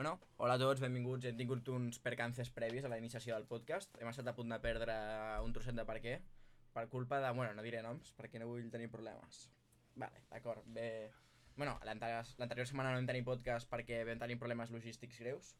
Bueno, hola a tots, benvinguts. Hem tingut uns percances previs a la iniciació del podcast. Hem estat a punt de perdre un trosset de per què, per culpa de... Bueno, no diré noms, perquè no vull tenir problemes. Vale, d'acord, bé... Bueno, l'anterior l'anterior setmana no vam tenir podcast perquè vam tenir problemes logístics greus.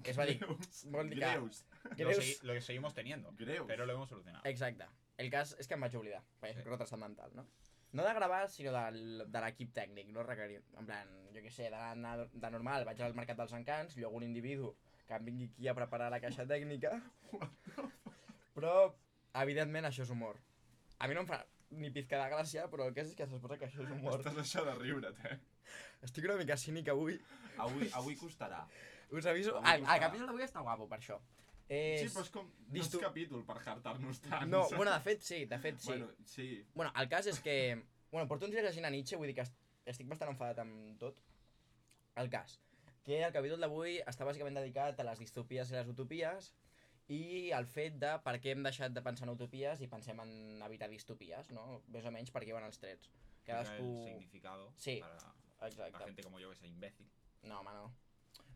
Que es va dir... Greus. vol dir que- Greus. Lo, Greus. segui- lo que seguimos teniendo, Greus. pero lo hemos solucionado. Exacte. El cas és que em vaig oblidar, perquè Sí. retrasat mental, no? No de gravar, sinó del, de l'equip tècnic, no requerir. En plan, jo què sé, d'anar de normal, vaig al Mercat dels Encants, llogo un individu que em vingui aquí a preparar la caixa tècnica, però, evidentment, això és humor. A mi no em fa ni pizca de gràcia, però el que és, és que se suposa que això és humor. Estàs això de riure't, eh? Estic una mica cínic avui. Avui, avui costarà. Us aviso... Avui El, el costarà. capítol d'avui està guapo, per això. És... Sí, però és com... No és capítol per hartar-nos tant. No, saps? bueno, de fet, sí, de fet, sí. Bueno, sí. Bueno, el cas és que... Bueno, porto uns dies llegint a Nietzsche, vull dir que est- estic bastant enfadat amb tot. El cas, que el capítol d'avui està bàsicament dedicat a les distopies i les utopies i al fet de per què hem deixat de pensar en utopies i pensem en evitar distopies, no? Més o menys per què van els trets. Cadascú... El significado Sí. para la Exacte. gente como yo que sea imbécil. No, home, no.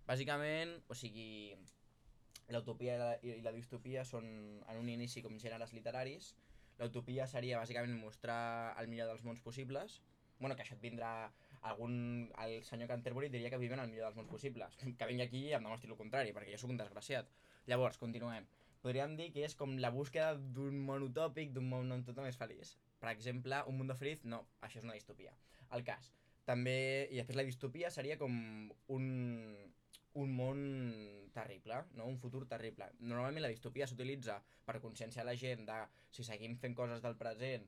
Bàsicament, o sigui, l'utopia i, la, i la distopia són en un inici com gèneres literaris. L'utopia seria bàsicament mostrar el millor dels mons possibles. bueno, que això et vindrà algun... El senyor Canterbury diria que vivim en el millor dels mons possibles. Que vingui aquí i em demostri el contrari, perquè jo sóc un desgraciat. Llavors, continuem. Podríem dir que és com la búsqueda d'un món utòpic, d'un món on tothom és feliç. Per exemple, un mundo feliz, no, això és una distopia. El cas. També, i després la distopia seria com un, un món terrible, no? un futur terrible. Normalment la distopia s'utilitza per conscienciar la gent de si seguim fent coses del present,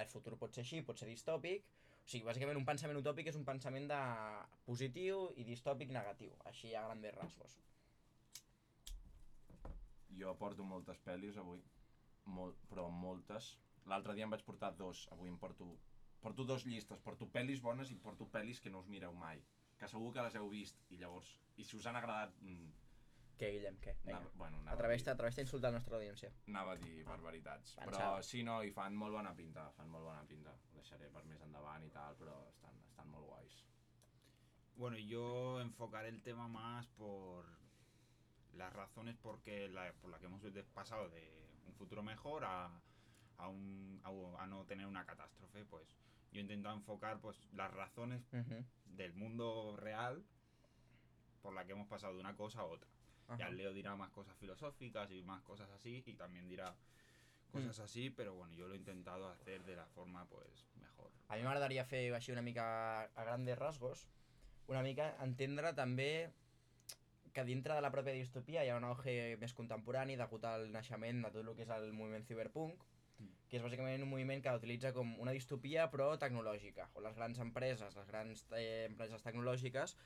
el futur pot ser així, pot ser distòpic, o sigui, bàsicament un pensament utòpic és un pensament de positiu i distòpic negatiu, així a grandes rasgos. Jo porto moltes pel·lis avui, Mol, però moltes. L'altre dia em vaig portar dos, avui em porto... Porto dos llistes, porto pel·lis bones i porto pel·lis que no us mireu mai. Que segur que les heu vist i llavors... I si us han agradat... mm, Què, Guillem, què? Anava, bueno, anava, a Atreveix-te dir, atreveix a insultar la nostra audiència. anava a dir barbaritats. Pensava. Però sí, no, i fan molt bona pinta, fan molt bona pinta. Ho deixaré per més endavant i tal, però estan, estan molt guais. Bueno, yo enfocaré el tema más por las razones porque la, por las que hemos pasado de un futuro mejor a, a, un, a, a no tener una catástrofe. Pues yo he intentado enfocar pues las razones Uh del mundo real por la que hemos pasado de una cosa a otra. Ya Leo dirá más cosas filosóficas y más cosas así, y también dirá cosas así, pero bueno, yo lo he intentado hacer de la forma pues mejor. A mi m'agradaria fer així una mica a grandes rasgos, una mica entendre també que dintre de la pròpia distopia hi ha un auge més contemporani degut al naixement de tot el que és el moviment cyberpunk, que és bàsicament un moviment que utilitza com una distopia però tecnològica, on les grans empreses, les grans eh, empreses tecnològiques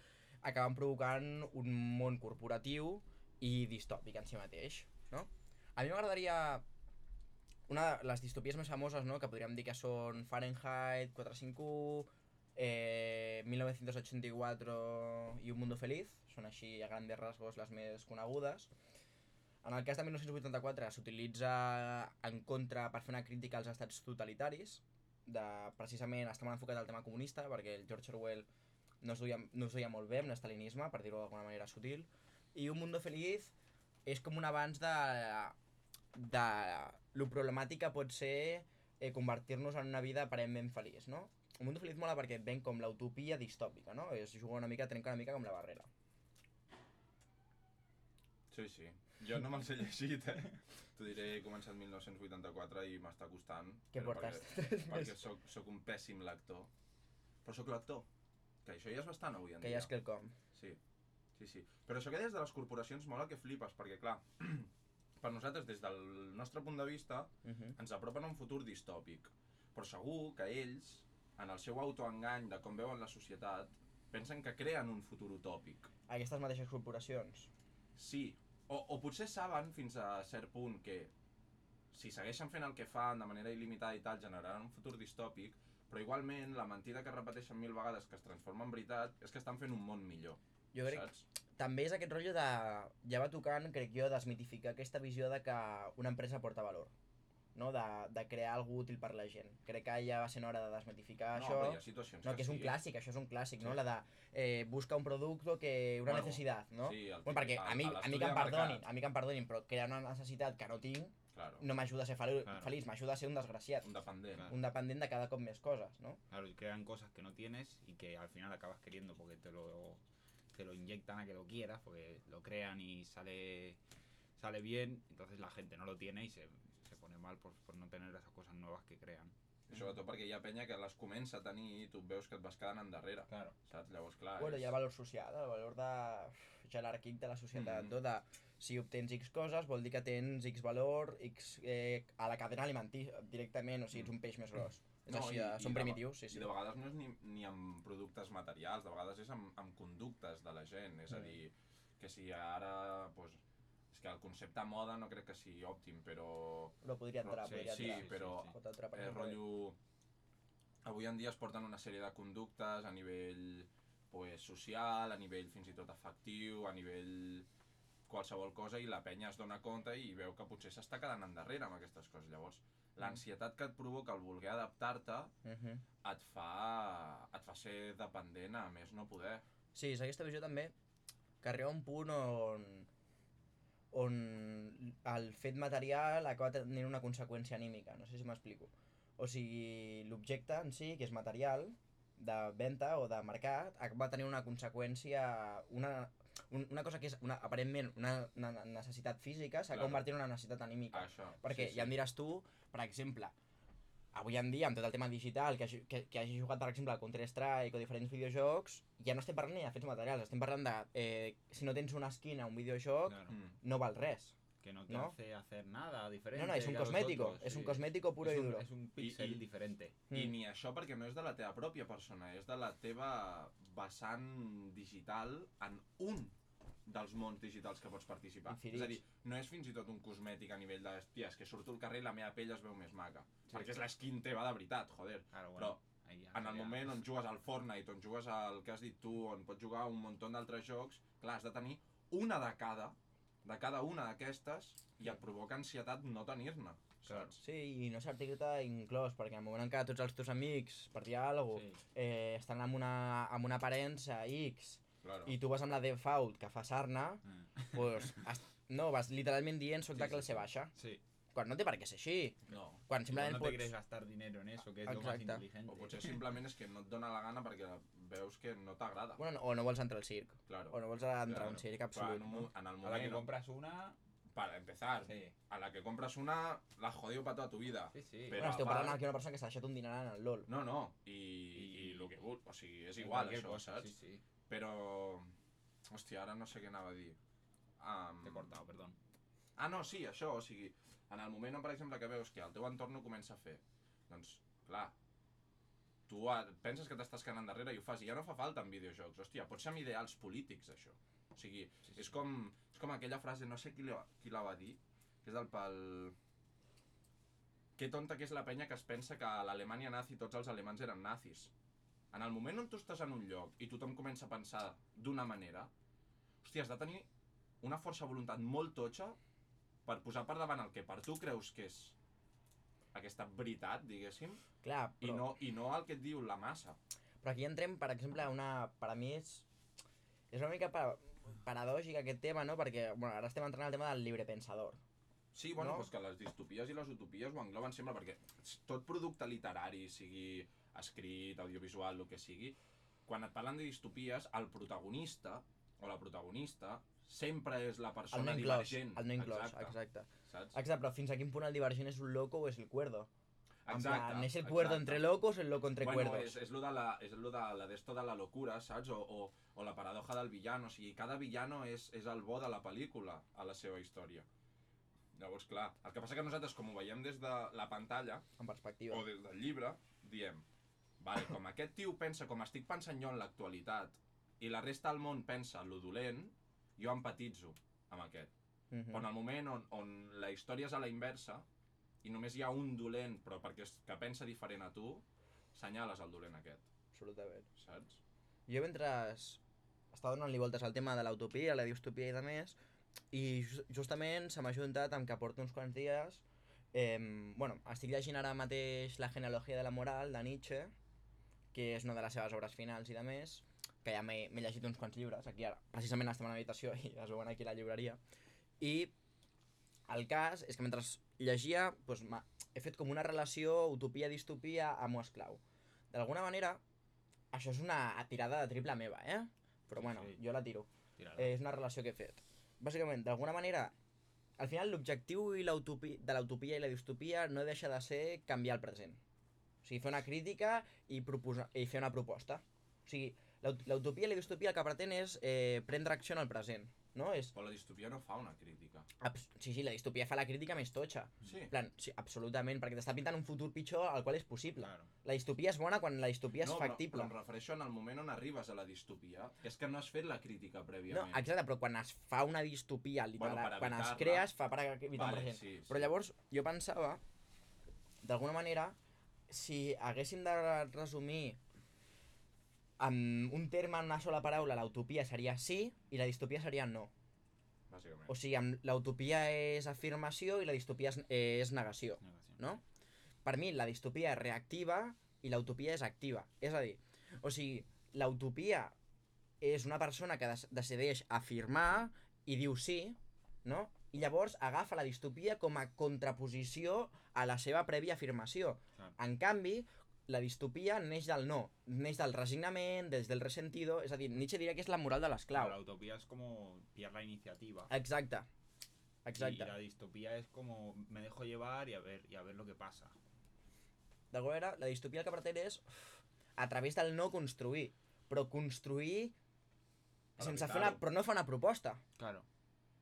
acaben provocant un món corporatiu i distòpic en si mateix, no? A mi m'agradaria una de les distopies més famoses, no?, que podríem dir que són Fahrenheit 451, eh, 1984 i Un Mundo Feliz, són així a grandes rasgos les més conegudes. En el cas de 1984 s'utilitza en contra per fer una crítica als estats totalitaris, de, precisament està molt enfocat al tema comunista, perquè el George Orwell no es duia, no es duia molt bé amb l'estalinisme, per dir-ho d'alguna manera sutil, i Un Mundo Feliz és com un avanç de, de lo problemàtic que pot ser eh, convertir-nos en una vida aparentment feliç, no? Un mundo feliç mola perquè ven com l'utopia distòpica, no? Es juga una mica, trenca una mica com la barrera. Sí, sí. Jo no me'ls he llegit, eh? T'ho diré, he començat 1984 i m'està costant. Què portes? Perquè, perquè soc, soc un pèssim lector. Però sóc lector. Que això ja és bastant avui en que dia. ja és quelcom. Sí, sí, sí. Però això que deies de les corporacions mola que flipes, perquè clar, per nosaltres, des del nostre punt de vista, Uh -huh. ens apropen a un futur distòpic. Però segur que ells, en el seu autoengany de com veuen la societat, pensen que creen un futur utòpic. Aquestes mateixes corporacions. Sí, o, o potser saben fins a cert punt que si segueixen fent el que fan de manera il·limitada i tal, generaran un futur distòpic, però igualment la mentida que repeteixen mil vegades que es transforma en veritat és que estan fent un món millor, Jo crec saps? també és aquest rotllo de... Ja va tocant, crec jo, desmitificar aquesta visió de que una empresa porta valor. No? de, de crear alguna útil per la gent. Crec que ja va ser hora de desmitificar no, això. però hi ha situacions No, que és un sí. clàssic, això és un clàssic, no? Sí. La de eh, busca un producto que... una Bueno, necessitat, no? Sí, el Bueno, perquè a mi, a mi que em perdonin, a mi que em perdonin, però crear una necessitat que no tinc Claro, no m'ajuda a ser fel Claro. feliç, m'ajuda a ser un desgraciat, un dependent. Claro. un dependent de cada cop més coses, no? Claro, y crean cosas que no tienes y que al final acabas queriendo porque te lo, te lo inyectan a que lo quieras, porque lo crean y sale, sale bien, entonces la gente no lo tiene y se pone mal por, por no tener esas cosas nuevas que crean. I sobretot perquè hi ha penya que les comença a tenir i tu veus que et vas quedant endarrere, Claro. saps? Llavors, clar, Bueno, és... hi ha valor social, el valor de jeràrquic de la societat, mm. de si obtens X coses vol dir que tens X valor, X eh, a la cadena alimentària directament, o sigui, ets un peix més gros. És No, així, i- i són de- primitius, sí, I sí. de vegades no és ni, ni amb productes materials, de vegades és amb, amb conductes de la gent, és a Mm. dir, que si ara, pues, és que el concepte moda no crec que sigui òptim, però Però podria entrar, Sí, podria sí, entrar. però sí. Entrar per eh, rotllo... Avui en dia es porten una sèrie de conductes a nivell pues, social, a nivell fins i tot afectiu, a nivell qualsevol cosa i la penya es dona compte i veu que potser s'està quedant endarrere amb aquestes coses. Llavors, l'ansietat que et provoca el voler adaptar-te Uh -huh. et fa, et fa ser dependent a més no poder. Sí, és aquesta visió també que arriba un punt on on el fet material acaba tenint una conseqüència anímica, no sé si m'explico. O sigui, l'objecte en si, que és material, de venda o de mercat, acaba tenint una conseqüència, una, un, una cosa que és una, aparentment una, una necessitat física, s'ha Claro. convertit en una necessitat anímica. Això. Perquè sí, ja em diràs tu, per exemple, avui en dia, amb tot el tema digital, que, que, que hagi jugat, per exemple, al Counter-Strike o diferents videojocs, ja no estem parlant ni de fets materials, estem parlant de... Eh, si no tens una skin a un videojoc, Claro. Mm. no val res. Que no te ¿No? hace hacer nada diferente. No, no, és un a cosmético, otros, és un sí. cosmético puro es i un, duro. Es un pixel I- diferente. I Mm. ni això perquè no és de la teva pròpia persona, és de la teva vessant digital en un dels mons digitals que pots participar. Infinits. És a dir, no és fins i tot un cosmètic a nivell de, hòstia, és que surto al carrer i la meva pell es veu més maca. Sí. perquè és l'esquin teva de veritat, joder. Claro, bueno. ya En el moment on jugues al Fortnite, on jugues al que has dit tu, on pots jugar a un munt d'altres jocs, clar, has de tenir una de cada, de cada una d'aquestes, i et provoca ansietat no tenir-ne, saps? Sí, i no sentir-te inclòs, perquè en el moment en què tots els teus amics, per dir alguna Sí. cosa, eh, estan amb una, amb una aparença X, Claro. i tu vas amb la default que fa sarna, Mm. pues, has, no, vas literalment dient soc Sí, de classe sí. baixa, Sí. quan no té per què ser així. No. Quan simplement no te pots... quieres gastar dinero en eso, que es lo más Exacte. inteligente. O potser simplement és que no et dona la gana perquè veus que no t'agrada. Bueno, no- o no vols entrar al circ, claro. o no vols entrar Claro. a un circ absolut. en, un, no? mo- en el A la moment, que no. compras una. para empezar, Sí. a la que compres una, la has jodido para toda tu vida. Sí, sí. Però Bueno, part- parlant aquí d'una persona que s'ha deixat un dineral en el LOL. No, no, i, i, el que vul, o sigui, és En igual això, cosa, saps? Sí, sí. Però, hòstia, ara no sé què anava a dir. Um, Te he cortado, perdón. Ah, no, sí, això, o sigui, en el moment on, per exemple, que veus que el teu entorn ho comença a fer, doncs, clar, tu penses que t'estàs quedant endarrere i ho fas, i ja no fa falta en videojocs, hòstia, pot ser amb ideals polítics, això. O sigui, Sí, sí. és com, és com aquella frase, no sé qui la, qui la va dir, que és del pel... Que tonta que és la penya que es pensa que a l'Alemanya nazi tots els alemans eren nazis. En el moment on tu estàs en un lloc i tothom comença a pensar d'una manera, hòstia, has de tenir una força de voluntat molt totxa per posar per davant el que per tu creus que és aquesta veritat, diguéssim, Clar, i, però, no, i no el que et diu la massa. però aquí entrem, per exemple, a una... Per a mi és... És una mica pa, paradògic aquest tema, no? Perquè bueno, ara estem entrant al tema del libre pensador. Sí, bueno, No? doncs que les distopies i les utopies ho engloben sempre, perquè tot producte literari, sigui escrit, audiovisual, el que sigui, quan et parlen de distopies, el protagonista o la protagonista sempre és la El persona no inclòs, divergent. el no inclòs, exacte. exacte. Saps? Exacte, però fins a quin punt el divergent és un loco o és el cuerdo? En Exacte, plan, ¿es el cuerdo exacte. entre locos o el loco entre bueno, cuerdos? és, és lo de la, és lo de la d'esto de la locura, saps? O, o, o la paradoja del villano, o sigui, cada villano és, és el bo de la pel·lícula a la seva història. Llavors, clar, el que passa que nosaltres, com ho veiem des de la pantalla, En perspectiva. o des del llibre, diem, vale, com aquest tio pensa com estic pensant jo en l'actualitat, i la resta del món pensa en lo dolent, jo empatitzo amb aquest. Mhm. Però en el moment on, on la història és a la inversa, i només hi ha un dolent, però perquè és, que pensa diferent a tu, senyales el dolent aquest, Absolutament. saps? Jo mentre estava donant-li voltes al tema de l'utopia, la distopia i de més, i just, justament se m'ha juntat amb que porto uns quants dies Eh, bueno, estic llegint ara mateix La genealogia de la moral, de Nietzsche, que és una de les seves obres finals i de més, que ja m'he llegit uns quants llibres, aquí ara, precisament estem a l'habitació i es veuen aquí a la llibreria, i el cas és que mentre llegia doncs, he fet com una relació utopia-distopia amo esclau. D'alguna manera, això és una tirada de triple meva, eh? Però Sí, bueno, sí. jo la tiro. Eh, és una relació que he fet. Bàsicament, d'alguna manera, al final l'objectiu i de l'utopia i la distopia no deixa de ser canviar el present. O sigui, fer una crítica i, proposar, i fer una proposta. O sigui, l'utopia i la distopia el que pretén és eh, prendre acció en el present. No? És, Però la distopia no fa una crítica. abs- sí, sí, la distopia fa la crítica més totxa. Sí. En plan, sí, absolutament, perquè t'està pintant un futur pitjor al qual és possible. Claro. La distopia és bona quan la distopia és no, factible. Però, però em refereixo en el moment on arribes a la distopia, que és que no has fet la crítica No, prèviament. exacte, però quan es fa una distopia, literal, Bueno, quan es crea, es fa per evitar Vale, present. sí, sí. Però llavors, jo pensava, d'alguna manera, si haguéssim de resumir amb un terme en una sola paraula, l'utopia seria sí i la distopia seria no. Bàsicament. O sigui, l'utopia és afirmació i la distopia és, és negació, Negación. no? Per mi, la distopia és reactiva i l'utopia és activa. És a dir, o sigui, l'utopia és una persona que decideix afirmar i diu sí, no? I llavors agafa la distopia com a contraposició a la seva prèvia afirmació. Claro. En canvi, la distopia neix del no, neix del resignament, des del resentido, és a dir, Nietzsche diria que és la moral de l'esclau. La utopía es como pillar la iniciativa. Exacte. Exacte. Y la distopía es como me dejo llevar y a ver, y a ver lo que pasa. D'alguna manera, la distopia el que pretén és a través del no construir, però construir sense fer una, però no fa una proposta. Claro.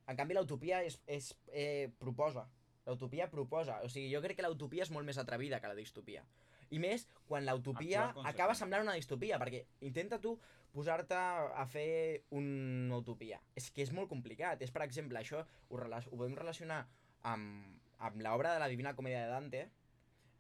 En canvi, l'utopia és, és, eh, proposa. L'utopia proposa. O sigui, jo crec que l'utopia és molt més atrevida que la distopia. I més quan l'utopia acaba semblant una distopia, perquè intenta tu posar-te a fer una utopia. És que és molt complicat. És, per exemple, això ho, ho podem relacionar amb, amb l'obra de la Divina Comèdia de Dante.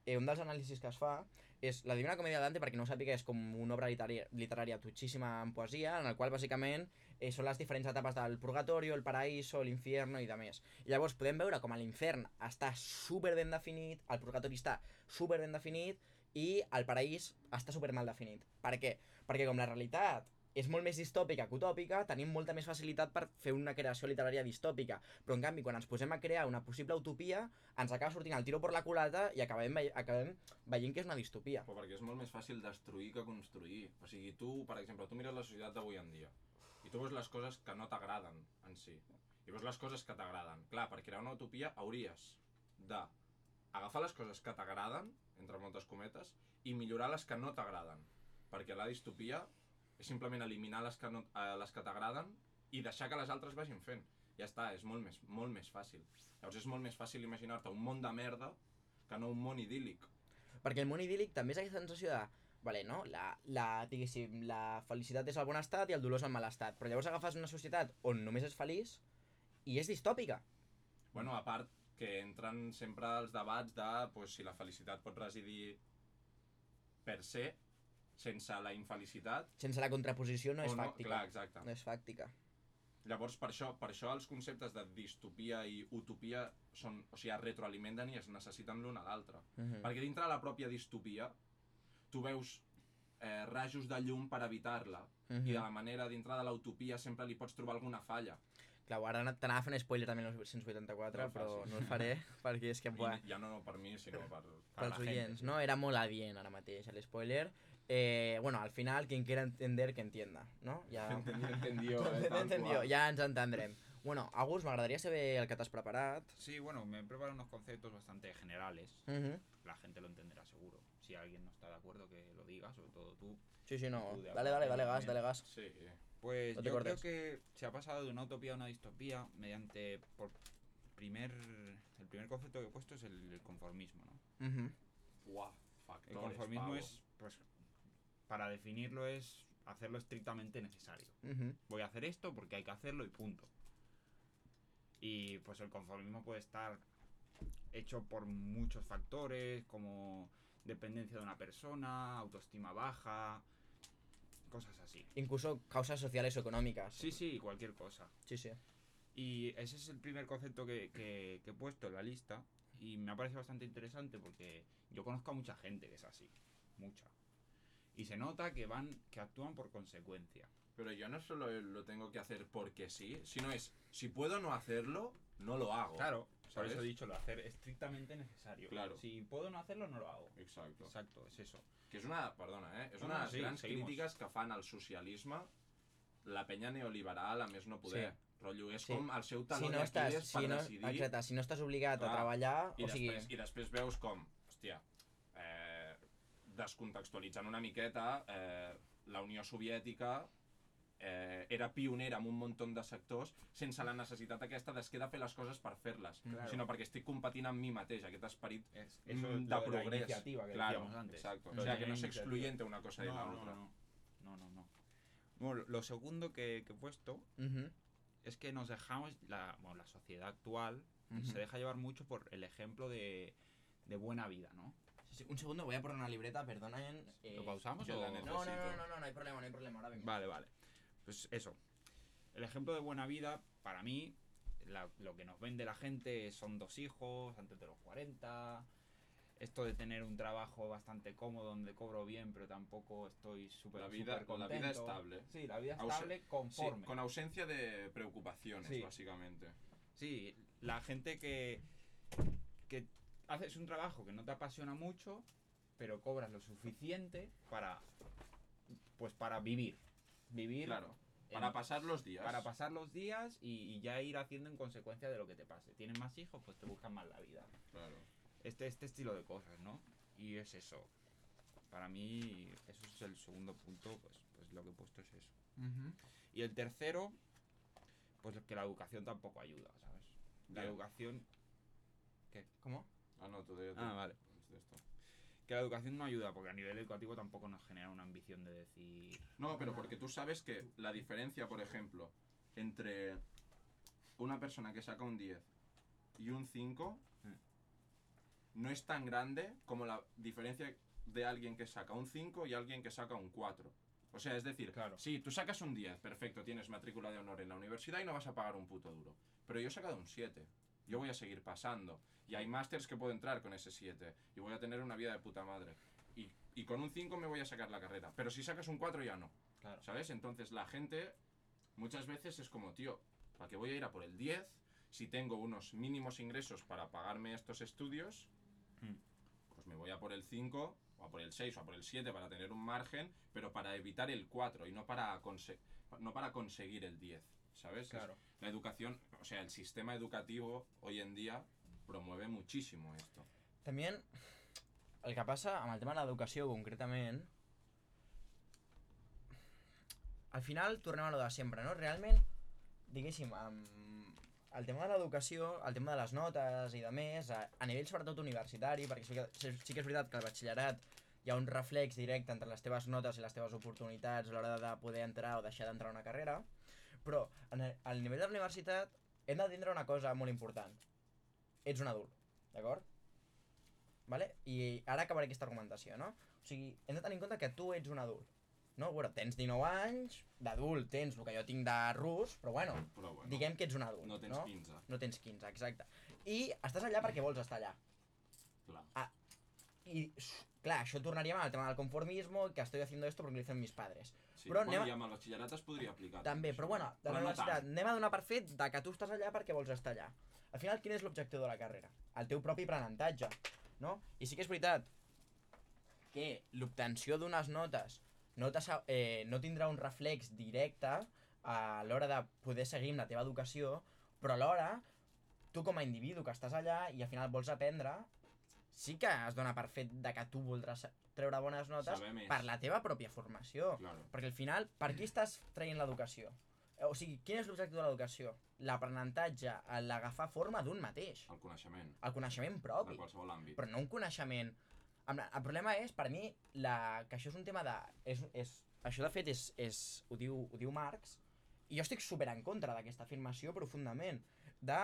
Eh, un dels anàlisis que es fa és la Divina Comèdia de Dante, perquè no ho sàpiga, és com una obra literària, literària tutxíssima en poesia, en el qual bàsicament eh, són les diferents etapes del purgatorio, el paraíso, l'infierno i de més. I llavors podem veure com l'infern està super ben definit, el purgatori està super ben definit i el paraís està super mal definit. Per què? Perquè com la realitat és molt més distòpica que utòpica, tenim molta més facilitat per fer una creació literària distòpica. Però en canvi, quan ens posem a crear una possible utopia, ens acaba sortint el tiro per la culata i acabem, vei acabem veient que és una distopia. Però perquè és molt més fàcil destruir que construir. O sigui, tu, per exemple, tu mires la societat d'avui en dia tu veus les coses que no t'agraden en si. I veus les coses que t'agraden. Clar, per crear una utopia hauries de agafar les coses que t'agraden, entre moltes cometes, i millorar les que no t'agraden. Perquè la distopia és simplement eliminar les que, no, eh, les que t'agraden i deixar que les altres vagin fent. Ja està, és molt més, molt més fàcil. Llavors és molt més fàcil imaginar-te un món de merda que no un món idíl·lic. Perquè el món idíl·lic també és aquesta sensació de vale, no? la, la, diguéssim, la felicitat és el bon estat i el dolor és el mal estat. Però llavors agafes una societat on només és feliç i és distòpica. Bueno, a part que entren sempre els debats de pues, si la felicitat pot residir per se, sense la infelicitat, Sense la contraposició no és no. fàctica. Clar, exacte. No és fàctica. Llavors, per això, per això els conceptes de distopia i utopia són, o sigui, es retroalimenten i es necessiten l'un a l'altre. Mhm. Perquè dintre de la pròpia distopia, tu veus eh, rajos de llum per evitar-la, Mhm. i de la manera dintre de l'utopia sempre li pots trobar alguna falla. Clar, ara ana- t'anava fent spoiler també en el 1984, No però no el faré, perquè és que, buah, I ja no per mi, sinó per... pels la gent, oients, sí. no? Era molt adient ara mateix, el spoiler. Eh, bueno, al final, quien quiera entender, que entienda, no? Ja... Entendió, entendió, eh, Entendió, ja ens entendrem. Bueno, Agus, m'agradaria saber el que t'has preparat. Sí, bueno, me he preparado unos conceptos bastante generales. Mhm. La gente lo entenderá seguro. Si alguien no está de acuerdo, que lo diga, sobre todo tú. Sí, sí, no. Dale, dale, dale gas, dale gas. Sí, Pues No yo creo que se ha pasado de una utopía a una distopía mediante por primer el primer concepto que he puesto es el, el conformismo, ¿no? Buah, El conformismo pavo. es pues para definirlo es hacerlo estrictamente necesario. Voy a hacer esto porque hay que hacerlo y punto. Y pues el conformismo puede estar hecho por muchos factores como dependencia de una persona, autoestima baja, cosas así. Incluso causas sociales o económicas. Sí, sí, cualquier cosa. Sí, sí. Y ese es el primer concepto que, que- que he puesto en la lista. y me ha parecido bastante interesante porque yo conozco a mucha gente que es así, mucha. Y se nota que van, que actúan por consecuencia. Pero yo no solo lo tengo que hacer porque sí, sino es, si puedo no hacerlo, no lo hago. Claro, por ¿sabes? eso he dicho lo hacer estrictamente necesario. Claro. Si puedo no hacerlo, no lo hago. Exacto. Exacto, es eso. Que és una, perdona, eh? És No, una de les sí, grans seguimos. crítiques que fan al socialisme la penya neoliberal, a més no poder. Sí. Rotllo, és Sí. com el seu Si taló no, estàs, d'Aquiles per si, no, decidir exacte, si no estàs obligat Clar. a treballar, i, o sigui... després, i després veus com, hòstia, eh, descontextualitzant una miqueta, eh, la Unió Soviètica eh, era pionera en un munt de sectors sense la necessitat aquesta d'es que he de fer les coses per fer-les, Claro. sinó perquè estic competint amb mi mateix, aquest esperit Es, mm, eso de lo la progrés. iniciativa que claro, antes. exacto. Lo O sea, de que no es excluyente una cosa de la no, otra. no, no, no, no. Bueno, lo segundo que, que he puesto Ujú, es que nos dejamos, la, bueno, la sociedad actual ujú. se deja llevar mucho por el ejemplo de, de buena vida, ¿no? Sí, sí, un segundo, voy a poner una libreta, perdonen. eh, ¿Lo pausamos o...? la No, no, no, no, no, no hay problema, no hay problema, ahora vengo. Vale, vale. Pues eso. El ejemplo de buena vida, para mí, la- lo que nos vende la gente son dos hijos antes de los 40. Esto de tener un trabajo bastante cómodo donde cobro bien, pero tampoco estoy súper La vida- súper la vida estable. Sí, la vida estable conforme. con ausencia de preocupaciones, Sí. básicamente. Sí, la gente que, que haces un trabajo que no te apasiona mucho, pero cobras lo suficiente para pues para vivir. Vivir Claro. en- Para pasar los días. para pasar los días y, y ya ir haciendo en consecuencia de lo que te pase. Tienes más hijos, pues te buscan más la vida. Claro. Este, este estilo de cosas, ¿no? Y es eso. Para mí, eso es el segundo punto, pues, pues lo que he puesto es eso. Y el tercero, pues que la educación tampoco ayuda, ¿sabes? La Bien. educación ¿Cómo? Ah, no, tú de, Ah, vale. esto. Que la educación no ayuda porque a nivel educativo tampoco nos genera una ambición de decir No, pero porque tú sabes que la diferencia, por ejemplo, entre una persona que saca un 10 y un 5 no es tan grande como la diferencia de alguien que saca un 5 y alguien que saca un 4. O sea, es decir, Claro. sí, tú sacas un 10, perfecto, tienes matrícula de honor en la universidad y no vas a pagar un puto duro. Pero yo he sacado un 7. Yo voy a seguir pasando. Y hay másters que puedo entrar con ese 7. Y voy a tener una vida de puta madre. Y, y con un 5 me voy a sacar la carrera. Pero si sacas un 4 ya no. claro ¿Sabes? Entonces la gente muchas veces es como, tío, ¿para qué voy a ir a por el 10 si tengo unos mínimos ingresos para pagarme estos estudios? Mm. Pues me voy a por el 5 o a por el 6 o a por el 7 para tener un margen, pero para evitar el 4 y no para, conse- no para conseguir el 10. ¿Sabes? Es- claro la educación, o sea, el sistema educativo hoy en día promueve muchísimo esto. També el que passa amb el tema de l'educació concretament al final tornem a lo de sempre, no? Realment, diguéssim, amb el tema de l'educació, el tema de les notes i de més, a, a nivell sobretot universitari, perquè sí que, sí que és veritat que al batxillerat hi ha un reflex directe entre les teves notes i les teves oportunitats a l'hora de poder entrar o deixar d'entrar a una carrera, però en el, al nivell de la universitat hem de tindre una cosa molt important. Ets un adult, d'acord? Vale? I ara acabaré aquesta argumentació, no? O sigui, hem de tenir en compte que tu ets un adult. No? Bueno, tens 19 anys, d'adult tens el que jo tinc de rus, però bueno, Però bueno, diguem que ets un adult. no tens no? 15, No tens 15, exacte. I estàs allà perquè vols estar allà. clar. I, s- clar, això tornaríem al tema del conformismo, que estoy haciendo esto porque lo dicen mis padres. Sí, Però bueno, anem i amb el batxillerat es podria aplicar. També, però bueno, de Però la no universitat, tant. anem a donar per fet de que tu estàs allà perquè vols estar allà. Al final, quin és l'objectiu de la carrera? El teu propi aprenentatge, no? I sí que és veritat que l'obtenció d'unes notes no, eh, no tindrà un reflex directe a l'hora de poder seguir amb la teva educació, però alhora, tu com a individu que estàs allà i al final vols aprendre, sí que es dona per fet de que tu voldràs treure bones notes per la teva pròpia formació. Claro. Perquè al final, per qui estàs traient l'educació? O sigui, quin és l'objectiu de l'educació? L'aprenentatge, l'agafar forma d'un mateix. El coneixement, El coneixement de propi. qualsevol àmbit. Però no un coneixement... El problema és, per mi, la... que això és un tema de... És, és... Això, de fet, és, és... Ho, diu, ho diu Marx, i jo estic super en contra d'aquesta afirmació profundament. De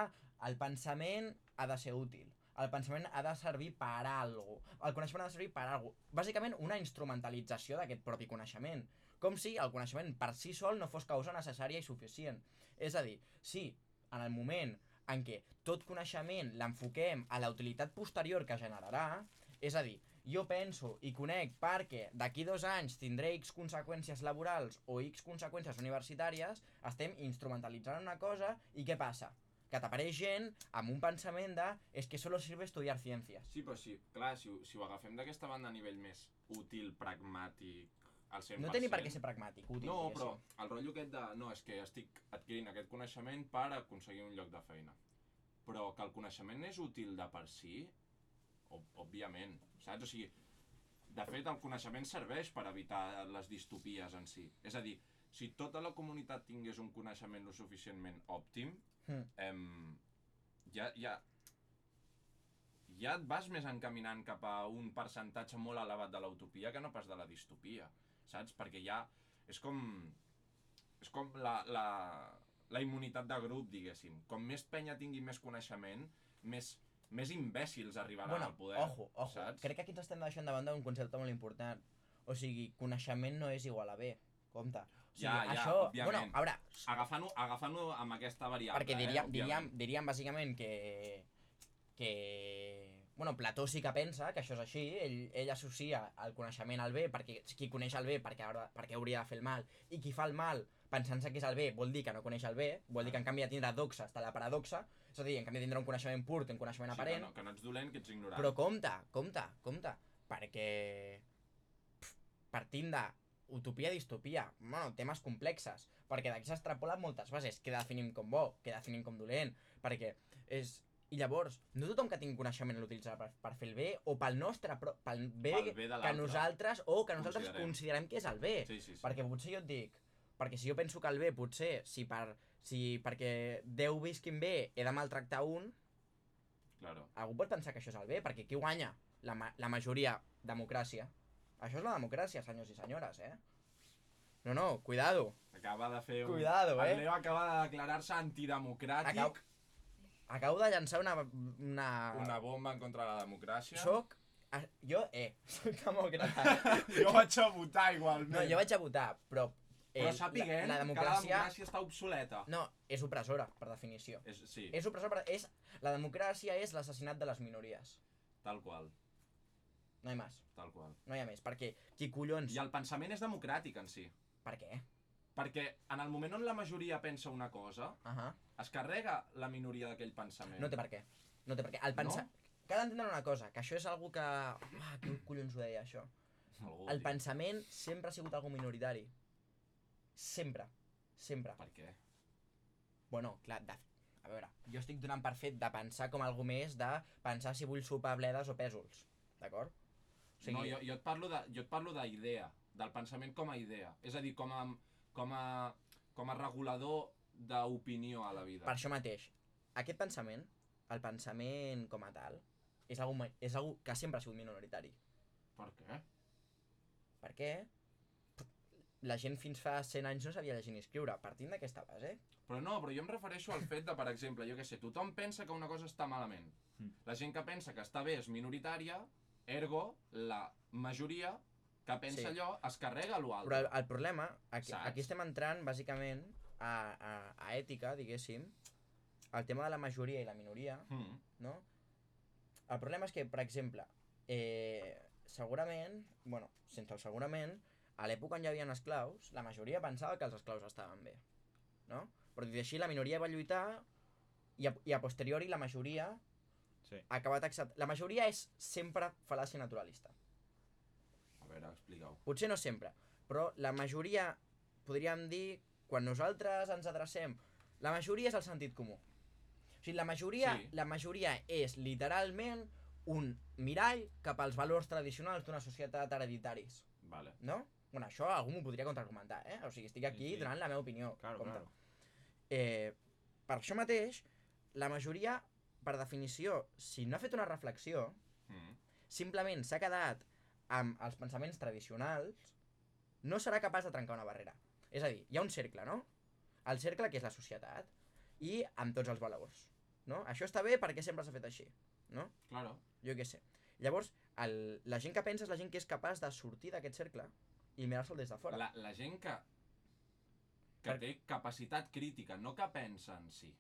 el pensament ha de ser útil. El pensament ha de servir per a alguna. El coneixement ha de servir per a alguna cosa. Bàsicament, una instrumentalització d'aquest propi coneixement. Com si el coneixement per si sol no fos causa necessària i suficient. És a dir, si en el moment en què tot coneixement l'enfoquem a la utilitat posterior que generarà, és a dir, jo penso i conec perquè d'aquí dos anys tindré X conseqüències laborals o X conseqüències universitàries, estem instrumentalitzant una cosa i què passa? Que t'apareix gent amb un pensament de és que solo sirve estudiar ciències. Sí, però sí, clar, si, si ho agafem d'aquesta banda a nivell més útil, pragmàtic, al 100%... No té ni per què ser pragmàtic, útil, No, però el rotllo aquest de... No, és que estic adquirint aquest coneixement per aconseguir un lloc de feina. Però que el coneixement és útil de per si, ob òbviament, saps? O sigui, de fet, el coneixement serveix per evitar les distopies en si. És a dir, si tota la comunitat tingués un coneixement lo suficientment òptim, Mm. em, ja, ja, ja et vas més encaminant cap a un percentatge molt elevat de l'utopia que no pas de la distopia, saps? Perquè ja és com... És com la, la, la immunitat de grup, diguéssim. Com més penya tingui més coneixement, més, més imbècils arribaran Bueno, al poder. ojo, ojo, saps? crec que aquí ens estem deixant de banda un concepte molt important. O sigui, coneixement no és igual a bé. Compte. Sigui, Ja, ja, això, òbviament. bueno, a veure, Agafant-ho agafant amb aquesta variable, perquè eh, diríem, òbviament. diríem, diríem bàsicament que, que bueno, Plató sí que pensa que això és així, ell, ell associa el coneixement al bé, perquè qui coneix el bé perquè, perquè hauria de fer el mal, i qui fa el mal pensant-se que és el bé vol dir que no coneix el bé, vol dir que en canvi de tindre doxa està la paradoxa, és a dir, en canvi de tindre un coneixement pur un coneixement Sí, aparent, que, no, que no ets dolent, que ets ignorant. però compte, compte, compte, perquè partint de utopia distopia, bueno, temes complexes, perquè d'aquí s'extrapolen moltes bases, què definim com bo, què definim com dolent, perquè és... I llavors, no tothom que tingui coneixement l'utilitzarà per, per fer el bé o pel nostre, pel bé, Pel bé que nosaltres, o que nosaltres Considerem. considerem que és el bé. Sí, sí, sí. Perquè potser jo et dic, perquè si jo penso que el bé, potser, si, per, si perquè Déu visquin bé he de maltractar un, Claro. algú pot pensar que això és el bé, perquè qui guanya? La, ma la majoria, democràcia. Això és la democràcia, senyors i senyores, eh? No, no, cuidado. Acaba de fer un... Cuidado, eh? El Leo acaba de declarar-se antidemocràtic. Acabo, acabo de llançar una... una... Una bomba en contra de la democràcia. Soc... Jo, eh, soc demòcrata. jo vaig a votar igualment. No, jo vaig a votar, però... Eh, Però sapiguem la, la que la democràcia... democràcia està obsoleta. No, és opressora, per definició. És, sí, És opressora, per- és... La democràcia és l'assassinat de les minories. tal qual, No hi ha més, tal qual. no hi ha més, perquè qui collons... I el pensament és democràtic en si. Per què? Perquè en el moment on la majoria pensa una cosa, Uh -huh. es carrega la minoria d'aquell pensament. No té per què. No té per què. El pensa... No? Cal entendre una cosa, que això és algo que... Ah, qui collons ho deia, això? Algú El diu. pensament sempre ha sigut algo minoritari. Sempre. Sempre. Per què? Bueno, clar, de... a veure, jo estic donant per fet de pensar com algú més de pensar si vull sopar bledes o pèsols. D'acord? O no, jo, jo et parlo de, jo et parlo d'idea, del pensament com a idea. És a dir, com a, com a, com a regulador d'opinió a la vida. Per això mateix, aquest pensament, el pensament com a tal, és algo, ma- és algo que sempre ha sigut minoritari. Per què? Per què? La gent fins fa 100 anys no sabia llegir ni escriure, partint d'aquesta base. Però no, però jo em refereixo al fet de, per exemple, jo què sé, tothom pensa que una cosa està malament. Mm. La gent que pensa que està bé és minoritària, ergo, la majoria que pensa Sí. allò es carrega a Però l'altre. el, el problema, aquí, Saps? aquí estem entrant bàsicament a, a, a ètica, diguéssim, el tema de la majoria i la minoria, Mm. no? El problema és que, per exemple, eh, segurament, bueno, sense el segurament, a l'època on hi havia esclaus, la majoria pensava que els esclaus estaven bé, no? Però així, la minoria va lluitar i a, i a posteriori la majoria Sí. acabat acceptant... La majoria és sempre fal·làcia naturalista. A veure, explica-ho. Potser no sempre, però la majoria, podríem dir, quan nosaltres ens adrecem, la majoria és el sentit comú. O sigui, la majoria, Sí. la majoria és literalment un mirall cap als valors tradicionals d'una societat hereditaris, Vale. no? Bueno, això algú m'ho podria contraargumentar, eh? O sigui, estic aquí Sí, sí. donant la meva opinió. Claro, compte. claro. Eh, per això mateix, la majoria, per definició, si no ha fet una reflexió, Mm. simplement s'ha quedat amb els pensaments tradicionals, no serà capaç de trencar una barrera. És a dir, hi ha un cercle, no? El cercle que és la societat i amb tots els valors, no? Això està bé perquè sempre s'ha fet així, no? Claro. Jo què sé. Llavors, el, la gent que pensa és la gent que és capaç de sortir d'aquest cercle i mirar-se'l des de fora. La, la gent que, que Per- té capacitat crítica, no que pensa en si.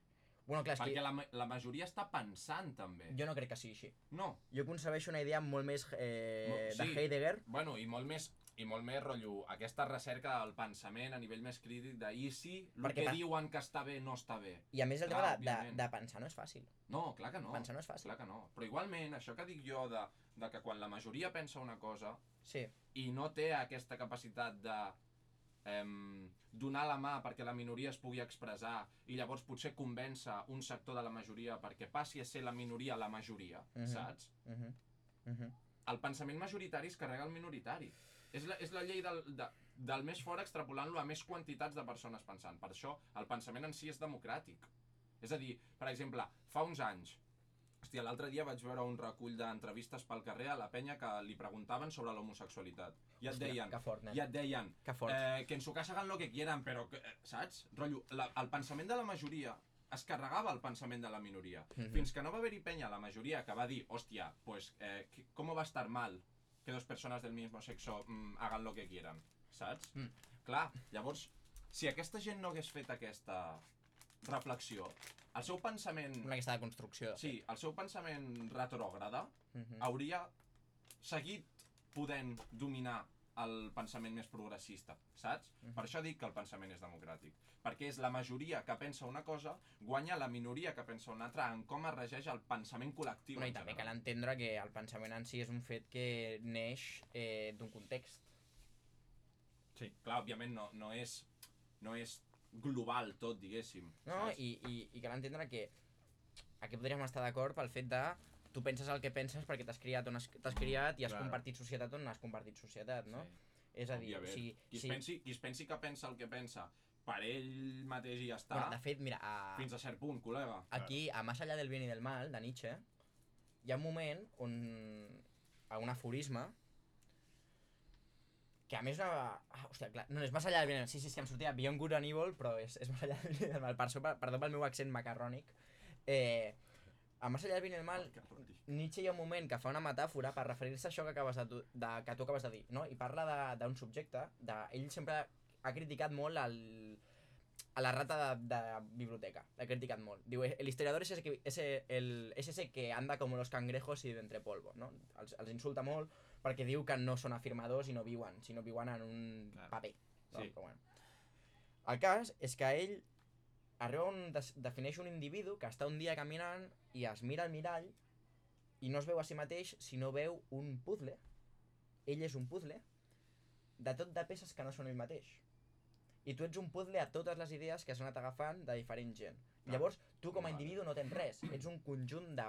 Bueno, clar, és Perquè que la, ma- la majoria està pensant, també. jo no crec que sigui així. No, Jo concebeixo una idea molt més eh, de Heidegger. bueno, i molt més i molt més rotllo, aquesta recerca del pensament a nivell més crític de i si el Perquè que pa- diuen que està bé no està bé. I a més el Clar, tema de, de, òbviament. de pensar no és fàcil. No, clar que no. Pensar no és fàcil. Clar que no. Però igualment, això que dic jo de, de que quan la majoria pensa una cosa Sí, i no té aquesta capacitat de donar la mà perquè la minoria es pugui expressar i llavors potser convèncer un sector de la majoria perquè passi a ser la minoria la majoria, Mhm. saps? uh -huh. Uh -huh. El pensament majoritari es carrega el minoritari. És la, és la llei del, de, del més fort extrapolant-lo a més quantitats de persones pensant. Per això el pensament en si és democràtic. És a dir, per exemple, fa uns anys, hòstia, l'altre dia vaig veure un recull d'entrevistes pel carrer a la penya que li preguntaven sobre l'homosexualitat. I et Hòstia, deien, que fort, nen. i et deien, Que fort. eh, que en su casa hagan lo que quieran, però, que, eh, saps? Rotllo, la, el pensament de la majoria es carregava el pensament de la minoria. Mhm. Fins que no va haver-hi penya la majoria que va dir, hòstia, pues, eh, ¿cómo va estar mal que dos persones del mismo sexo mm, hagan lo que quieran? Saps? Mm. Clar, llavors, si aquesta gent no hagués fet aquesta reflexió, el seu pensament... Una aquesta de construcció. de Sí, el seu pensament retrògrada fet. Mhm. hauria seguit podent dominar el pensament més progressista, saps? Mhm. Per això dic que el pensament és democràtic. Perquè és la majoria que pensa una cosa, guanya la minoria que pensa una altra en com es regeix el pensament col·lectiu. Bueno, I també cal general. entendre que el pensament en si és un fet que neix eh, d'un context. Sí. Clar, òbviament no, no, és, no és global tot, diguéssim. No? saps? I, i, I cal entendre que aquí podríem estar d'acord pel fet de tu penses el que penses perquè t'has criat on has- t'has criat i has Claro. compartit societat on has compartit societat, no? Sí. És a dir, o sigui, qui, es sí, pensi, qui es pensi que pensa el que pensa per ell mateix i ja està, bueno, de fet, mira, a, fins a cert punt, col·lega. aquí, a Más allá del bien y del mal, de Nietzsche, hi ha un moment on a un aforisme que a més una... Ah, hòstia, clar, no, és Más allá del. Sí, sí, sí, em sortia Beyond Good and Evil, però és, és Más allá del bien del mal. Per perdó pel meu accent macarrònic. Eh, a Más allá del bien del mal, Nietzsche hi ha un moment que fa una metàfora per referir-se a això que, acabes de, tu- de, que tu acabes de dir, no? I parla d'un subjecte, de, ell sempre ha criticat molt el, a la rata de, de biblioteca, l'ha criticat molt. Diu, el historiador es ese, ese, el, es ese que anda como los cangrejos y entre polvo, no? Els, els insulta molt perquè diu que no són afirmadors i no viuen, sinó viuen en un Claro. paper. No? Sí. Però bueno. El cas és que ell arriba on des, defineix un individu que està un dia caminant i es mira al mirall i no es veu a si mateix, sinó veu un puzzle. Ell és un puzzle de tot de peces que no són ell mateix. I tu ets un puzzle a totes les idees que s'han anat agafant de diferent gent. Clar. Llavors, tu com a individu no tens res. Ets un conjunt de...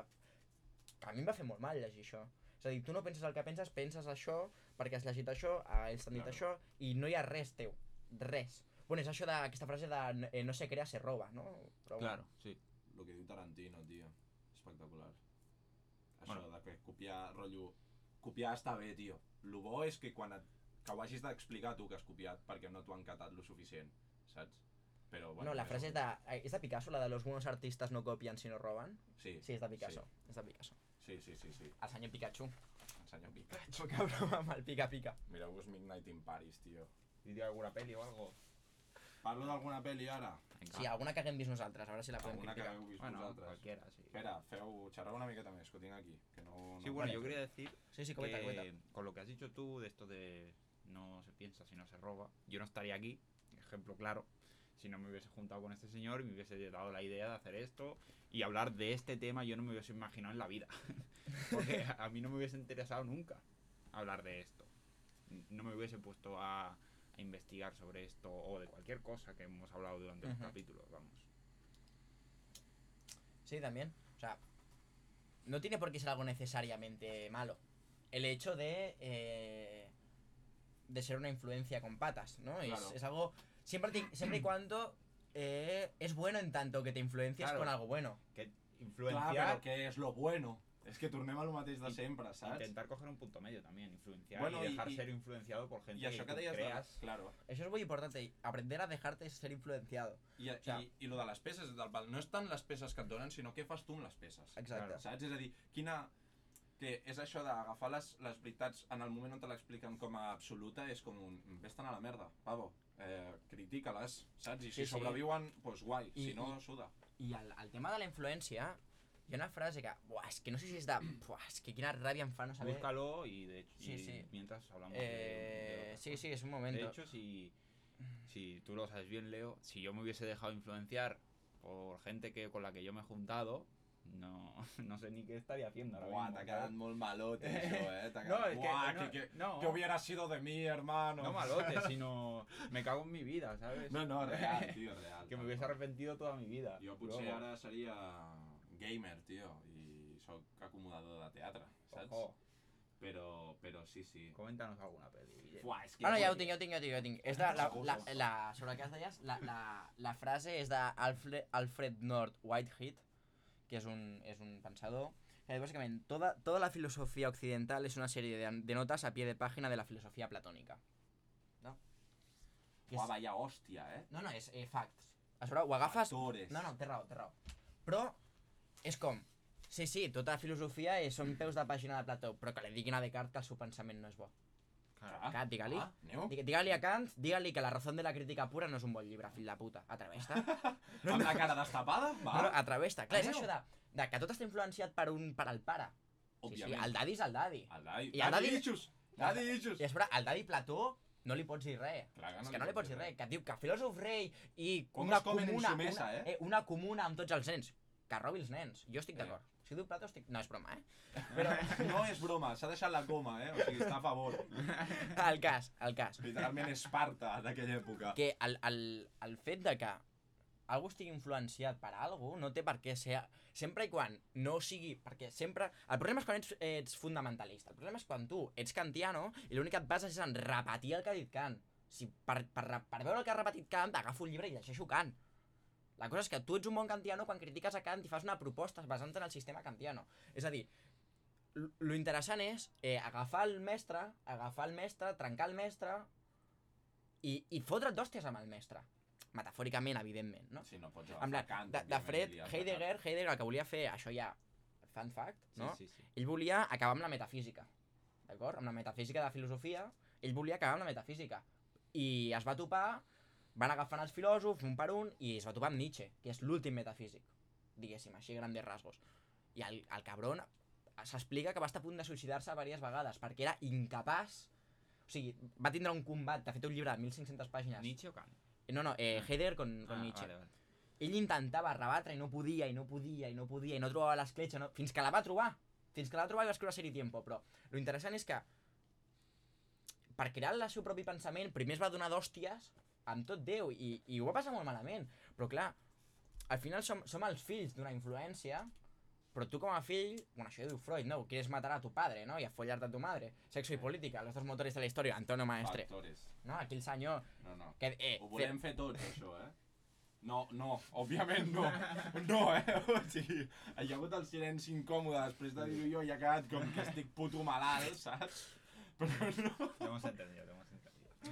Que a mi em va fer molt mal llegir això. És a dir, tu no penses el que penses, penses això perquè has llegit això, a ells t'han dit Claro. això, i no hi ha res teu. Res. Bueno, és això d'aquesta frase de eh, no se crea, se roba, no? Però, Claro, sí. El que diu Tarantino, tio. Espectacular. Això Bueno. de que copiar, rotllo... Copiar està bé, tio. Lo bo és que quan et, que ho hagis d'explicar tu que has copiat perquè no t'ho han catat lo suficient, saps? Però, bueno, no, la frase és de... És de Picasso, la de los buenos artistas no copian sino roban? Sí, Sí, és de Picasso. És de Picasso. Sí, sí, sí, sí. El senyor Pikachu. El senyor Pica. El cabrón amb el pica-pica. Mireu-vos Midnight in Paris. ¿Y de alguna peli o algo? Parlo d'alguna pel·li ara? Venga. Sí, alguna que haguem vist nosaltres, a veure si la podem Alguna que criticar. hagueu vist Bueno, vosaltres? cualquiera, sí. Espera, feu... Xerreu una miqueta més, que ho tinc aquí. Que no, Sí, no bueno, vale. yo quería decir Sí, sí, comenta, que comenta. con lo que has dicho tú de esto de no se piensa sino se roba, yo no estaría aquí, ejemplo claro, si no me hubiese juntado con este señor y me hubiese dado la idea de hacer esto y hablar de este tema, yo no me hubiese imaginado en la vida. Porque a mí no me hubiese interesado nunca hablar de esto. No me hubiese puesto a, a investigar sobre esto o de cualquier cosa que hemos hablado durante los capítulos, vamos. Sí, también. O sea, no tiene por qué ser algo necesariamente malo. El hecho de. eh, de ser una influencia con patas, ¿no? Es, algo. Siempre, te- siempre y cuando. eh, es bueno en tanto que te influencias Claro. con algo bueno. Que influenciar, però què és lo bueno? És que tornem a lo mateix de sempre, saps? intentar coger un punto medio también, influenciar Bueno, y y- dejar y- ser influenciado por gente I això que, que de... creas. Claro. Eso es muy importante. Aprender a dejarte ser influenciado. I, O sea- i, i lo de les peces, del, val- no és tant les peces que et donen, sinó què fas tu amb les peces. Exacte. Claro. Saps? És a dir, quina... Que és això d'agafar les, les veritats en el moment on te l'expliquen com a absoluta, és com un... Vés-te'n a la merda, pavo. Eh, critica-les, saps? I si Sí, sí. sobreviuen, doncs guai. I- si no, i- suda. I el, el tema de la influència, hi ha una frase que, buah, és que no sé si és de... Buah, és que quina ràbia em fa no saber... Búscalo y de hecho, Sí, y sí. mientras hablamos Eh, de, de sí, cosas. sí, es un De momento. hecho, si, si tú lo sabes bien, Leo, si yo me hubiese dejado influenciar por gente que con la que yo me he juntado, no, no sé ni qué estaría haciendo ahora Buah, mismo, ¿sabes? quedat molt malote, això, eh? No, es que- Buah, que, que, no. que hubiera sido de mí, hermano. No malote, sino me cago en mi vida, ¿sabes? No, no, real, tio, real. que me hubiese arrepentido toda mi vida. Jo potser Luego. ara seria gamer, tio, i sóc acomodador de? Ojo, Però, però sí, sí. coméntanos alguna peli. Fuà, és que... Ah, no, ja ho tinc, ja ho tinc, ja ho tinc, ja ho tinc. És de la, la, la, sobre el que has deies, la, la, la frase és d'Alfred Alfred North Whitehead, que és un, és un pensador, que bàsicament toda, toda la filosofía occidental es una serie de, de notas a pie de página de la filosofía platónica. No? Que Fuà, és, vaya hòstia, eh? no, no, és eh, facts. A sobre ho agafes... Factores. No, no, té raó, té raó. Però és com... Sí, sí, tota la filosofia és, són peus de pàgina de Plató, però que li diguin a Descartes que el seu pensament no és bo. Claro. Cat, digue-li. Ah? Digue- Digue-li a Kant, digue-li que la razón de la crítica pura no és un bon llibre, fill de puta. Atreveix-te. Amb la cara destapada? Va. No, no, atreveix-te. Clar, és això de, de que tot està influenciat per un per al pare. Sí, sí, Òbviament. el daddy és el daddy. El Daddy. I el Daddy- issues. Daddy issues. I a sobre, al daddy Plató no li pots dir res. Clar És que no li pots dir res. Que et diu que filòsof rei i Com una comuna, su mesa, una, eh? una comuna amb tots els nens. Que robi els nens. Jo estic Eh. d'acord. Si diu Plató estic... No, és broma, eh? Però no és broma, s'ha deixat la coma, eh? O sigui, està a favor. El cas, el cas. Literalment Esparta d'aquella època. que el, el, el fet de que algú estigui influenciat per algú no té per què ser... Sempre i quan no sigui... Perquè sempre... El problema és quan ets, ets fundamentalista. El problema és quan tu ets kantiano i l'únic que et bases és en repetir el que ha dit Kant. Si per, per, per veure el que ha repetit Kant, agafo un llibre i llegeixo Kant. La cosa és que tu ets un bon kantiano quan critiques a Kant i fas una proposta basant en el sistema kantiano. És a dir, lo interessant és eh, agafar el mestre, agafar el mestre, trencar el mestre i, i fotre't d'hòsties amb el mestre. Metafòricament, evidentment, no? Sí, no pots Amb la, agafar Kant, de, de Fred Heidegger, Heidegger el que volia fer, això ja, fun fact, no? Sí, sí, sí. Ell volia acabar amb la metafísica, d'acord? Amb la metafísica de filosofia, ell volia acabar amb la metafísica. I es va topar, van agafant els filòsofs un per un, i es va topar amb Nietzsche, que és l'últim metafísic, diguéssim, així grandes rasgos. I el, el cabron s'explica que va estar a punt de suïcidar-se diverses vegades, perquè era incapaç... O sigui, va tindre un combat, de fet un llibre de 1.500 pàgines. ¿Nietzsche o Kant? No, no, eh, Heidegger con, con Ah, Nietzsche. vale, vale. Ell intentava rebatre i no podia, i no podia, i no podia, i no trobava l'escletxa, no... fins que la va trobar. Fins que la va trobar i va escriure Seri Tiempo, però lo interessant és que per crear el seu propi pensament, primer es va donar d'hòsties amb tot Déu, i, i ho va passar molt malament. Però clar, al final som, som els fills d'una influència, però tu com a fill, bueno, això ja diu Freud, no? Quieres matar a tu padre, ¿no? Y a follarte a tu madre. Sexo y política, los dos motores de la historia, Antonio Maestre. Factores. No? Aquí el senyor... No, no. Que, eh, Ho volem fer tots, això, eh? No, no, òbviament no. No, eh? O sigui, hi ha hagut el silenci incòmode després de dir-ho jo i ha quedat com que estic puto malalt, saps? Però no. Lo hemos entendido.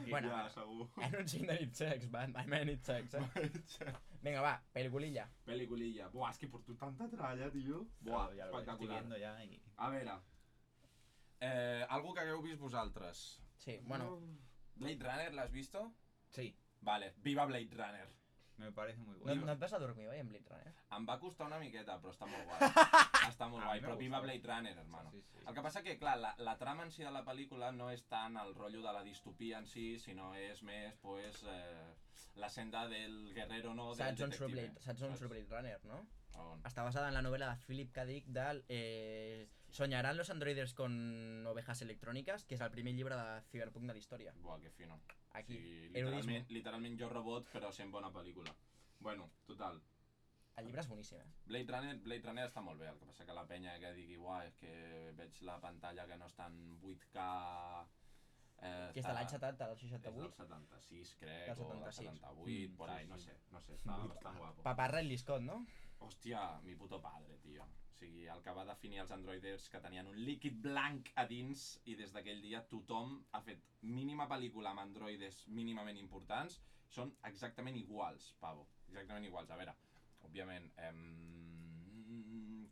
Bueno, ja, segur. I no ens need sex, man. I may need sex, eh? Vinga, va, pel·liculilla. Peliculilla. Buah, és que porto tanta tralla, tio. Buah, estoy espectacular. viendo ya y... A veure, eh, algo que hagueu vist vosaltres. Sí, bueno, Blade Runner, l'has visto? Sí, Vale, viva Blade Runner. Me parece muy no, bueno. no et vas a dormir, oi, en Blade Runner? Em va costar una miqueta, però està molt guai. està molt guai, però viva. Blade Runner, hermano. Sí, sí. El que passa que, clar, la, la trama en si de la pel·lícula no és tant el rotllo de la distopia en si, sinó és més, pues, eh, la senda del guerrero, no? Del Saps on surt detective. Blade, saps on surt Blade Runner, no? On? Està basada en la novel·la de Philip K. Dick del eh, Soñarán los androides con ovejas electròniques, que és el primer llibre de Cyberpunk de la història. Buah, que fino. Aquí, erudisme. literalment, literalment jo robot, però sent bona pel·lícula. Bueno, total. El llibre és boníssim, eh? Blade Runner, Blade Runner està molt bé, el que passa que la penya que digui, uah, és que veig la pantalla que no està en 8K... Eh, Que és de l'any 70, del És del 68. 76, crec, Del o del 76. 78, Mm, por sí, ahí, no sí. sé, no sé, està bastant guapo. Papà Ridley Scott, no? Hòstia, mi puto padre, tio. O sigui, el que va definir els androiders que tenien un líquid blanc a dins i des d'aquell dia tothom ha fet mínima pel·lícula amb androides mínimament importants, són exactament iguals, pavo. Exactament iguals. A veure, òbviament, em...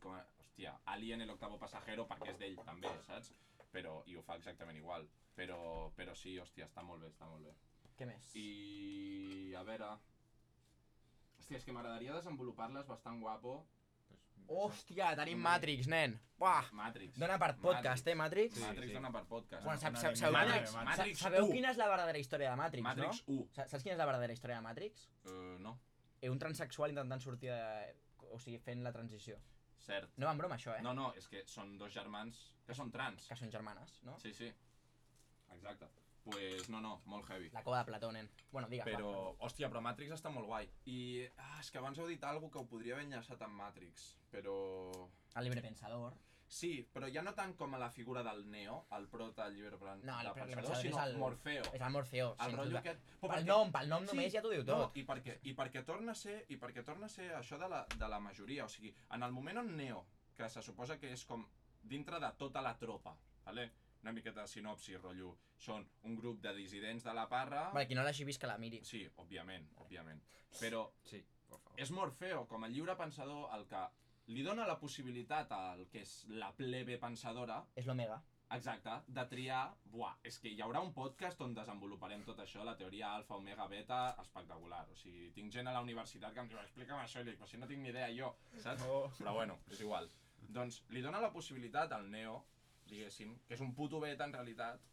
com a... Hòstia, Alien el octavo pasajero perquè és d'ell també, saps? Però, i ho fa exactament igual. Però, però sí, hòstia, està molt bé, està molt bé. Què més? I a veure... Hòstia, és que m'agradaria desenvolupar-les bastant guapo. Pues, Hòstia, tenim Hombre. Matrix, nen. Buah. Matrix. Dona per podcast, eh, Matrix? Sí, Matrix sí. dona per podcast. Bueno, sab, una sab, Matrix, Matrix sa- sabeu 1. quina és la verdadera història de Matrix, Matrix no? 1. Sa- Saps quina és la verdadera història de Matrix? Uh, no, Eh, un transexual intentant sortir de... O sigui, fent la transició. cert. No va en broma, això, eh? No, no, és que són dos germans que són trans. Que són germanes, no? Sí, sí. Exacte. Pues no, no, molt heavy. La cova de Plató, nen. Bueno, digues, Però, va. hòstia, però Matrix està molt guai. I ah, és que abans heu dit alguna que ho podria haver enllaçat amb Matrix, però... El libre pensador. Sí, però ja no tant com a la figura del Neo, el prota del llibre plan No, el pensador, pensador sinó és el- Morfeo. És el Morfeo, El rotllo duda. aquest... Però Pel perquè- nom, pel nom només ja t'ho diu tot. No, i perquè, i perquè torna a ser, i perquè torna a ser això de la, de la majoria, o sigui, en el moment on Neo, que se suposa que és com dintre de tota la tropa, vale? Una miqueta de sinopsi, rotllo, són un grup de dissidents de la parra... Vale, qui no l'hagi vist que la miri. Sí, òbviament, òbviament. Però Sí, por favor. és Morfeo, com a lliure pensador, el que li dona la possibilitat al que és la plebe pensadora, És l'Omega. exacte, de triar... Buah, és que hi haurà un podcast on desenvoluparem tot això, la teoria alfa, omega, beta, espectacular. O sigui, tinc gent a la universitat que em diu, explica'm això, i dic, però si no tinc ni idea jo, saps? Oh. Però bueno, és igual. Doncs li dona la possibilitat al Neo, diguéssim, que és un puto beta en realitat,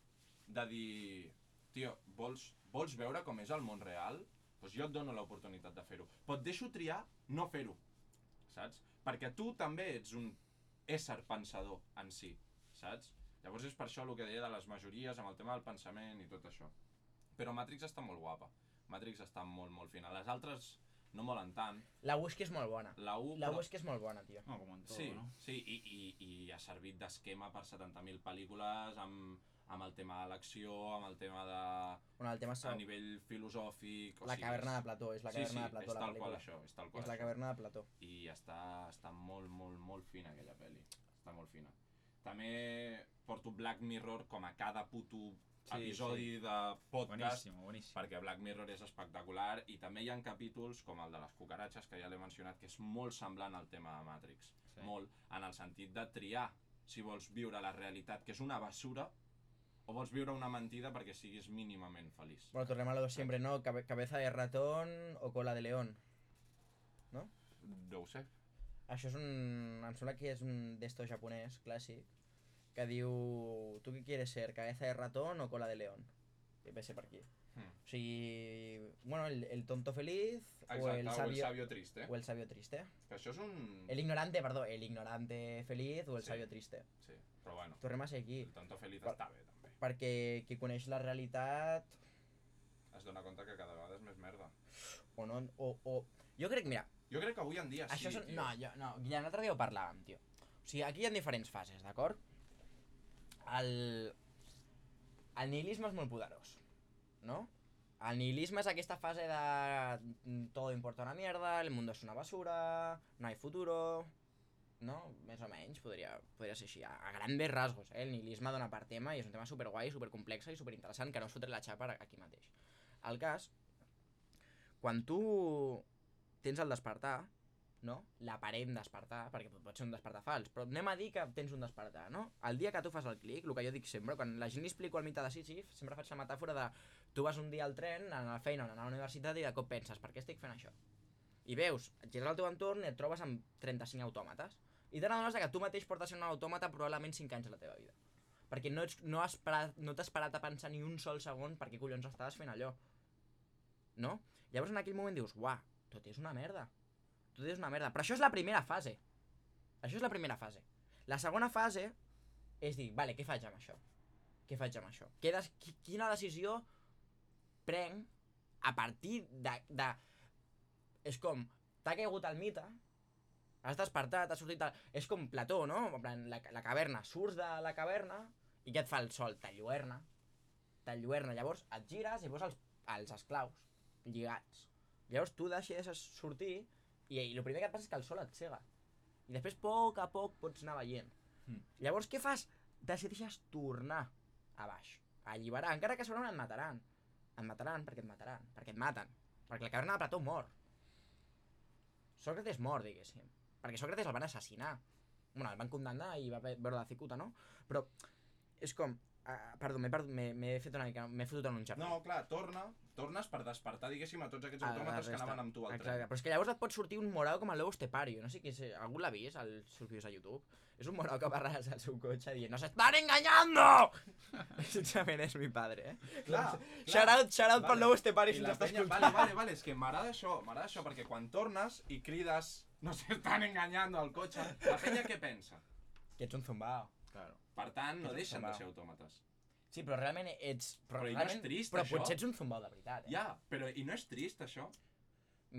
de dir, tio, vols, vols veure com és el món real? Doncs jo et dono l'oportunitat de fer-ho. Però et deixo triar no fer-ho, saps? Perquè tu també ets un ésser pensador en si, saps? Llavors és per això el que deia de les majories, amb el tema del pensament i tot això. Però Matrix està molt guapa. Matrix està molt, molt fina. Les altres no molen tant. La Whisky és molt bona. La 1, La però... Whisky és molt bona, tio. No, como en todo, Sí, ¿no? sí, i, i, i ha servit d'esquema per 70.000 pel·lícules amb, amb el tema de l'acció, amb el tema de... Bueno, el tema és a nivell filosòfic... O la sigui, caverna és- de Plató, és la sí, caverna sí, de Plató, és la tal qual pel·lícula. això, és tal qual És la això. caverna de Plató. I està, està molt, molt, molt fina aquella pel·li. Està molt fina. També porto Black Mirror com a cada puto Sí, episodi de podcast Buenísimo, buenísimo. perquè Black Mirror és espectacular i també hi ha capítols com el de les cucaratges que ja l'he mencionat que és molt semblant al tema de Matrix Sí. molt, en el sentit de triar si vols viure la realitat que és una basura o vols viure una mentida perquè siguis mínimament feliç Bueno, tornem a lo de siempre, ¿no? Cabe- cabeza de ratón o cola de león. no ho sé Això és un... Em sembla que és un d'esto japonès clàssic que diu... Tu què quieres ser? ¿Cabeza de ratón o cola de león? I ve ser per aquí. Hmm. O sigui... Bueno, el, el tonto feliz o Exacte, el o el sabio... sabio triste O el sabio triste. que això és un... El ignorante, perdó, el ignorante feliz o el Sí. sabio triste. sí, però bueno Tornem a ser aquí. el tonto feliç Per- està bé també Perquè qui coneix la realitat es dona compte que cada vegada és més merda o no... O, o... Jo crec, mira, jo crec que avui en dia Això sí, són... tio. No, jo, no, Guillem, l'altre dia ho parlàvem, tio. O sigui, aquí hi ha diferents fases, d'acord? El... El nihilisme és molt poderós, no? El nihilisme és aquesta fase de... mm, Todo importa una mierda, el mundo es una basura, no hay futuro... No? Més o menys, podria, podria ser així. A, a grandes rasgos, eh? El nihilisme dona per tema i és un tema superguai, supercomplex i superinteressant que no es la xapa aquí mateix. El cas, quan tu tens el despertar, no? L'aparent despertar, perquè pot- ser un despertar fals, però anem a dir que tens un despertar, no? El dia que tu fas el clic, el que jo dic sempre, quan la gent li explico al mitjà de Sísif, sempre faig la metàfora de tu vas un dia al tren, a la feina a la universitat i de cop penses, per què estic fent això? I veus, et gires al teu entorn i et trobes amb 35 autòmates. I te n'adones que tu mateix portes sent un autòmata probablement 5 anys a la teva vida. Perquè no, ets, no has parat, no t'has parat a pensar ni un sol segon per què collons estaves fent allò. No? Llavors en aquell moment dius, uah, tot és una merda. Tot és una merda. Però això és la primera fase. Això és la primera fase. La segona fase és dir, vale, què faig amb això? Què faig amb això? Què des qui- quina decisió prenc a partir de... de... És com, t'ha caigut el mite, has despertat, has sortit... De... És com Plató, no? En plan, la, la caverna, surts de la caverna i què et fa el sol? T'enlluerna. T'enlluerna. Llavors et gires i veus els, els esclaus lligats. Llavors tu deixes sortir i, i el primer que et passa és que el sol et cega. I després, a poc a poc, pots anar veient. Mm. Llavors, què fas? Decideixes tornar a baix, a alliberar, encara que segurament et mataran. Et mataran perquè et mataran, perquè et maten. Perquè la caverna de Plató mor. Sòcrates mor, diguéssim. Perquè Sòcrates el van assassinar. Bueno, el van condemnar i va ve- veure la cicuta, no? Però és com... Uh, perdó, m'he fet una mica... M'he fotut en un jardí. No, clar, torna, tornes per despertar, diguéssim, a tots aquests a autòmates que anaven amb tu al Exacte, tren. però és que llavors et pot sortir un morau com el Lobo Estepario, no sé qui és, algú l'ha vist, als seus vídeos a YouTube? És un morau que va el seu cotxe dient ¡Nos están engañando! Sincerament és mi padre, eh? Clar, Shout out, shout out Vale. pel Lobo Estepario si t'estàs penya, escoltant. vale, vale, vale, és que m'agrada això, m'agrada això, perquè quan tornes i crides nos están engañando al cotxe, la penya què pensa? Que ets un zumbao. Claro. Per tant, no deixen de ser autòmates. Sí, però realment ets... Però, Però i no és realment, trist, però això? potser ets un zumbao de veritat, eh? Ja, però i no és trist, això?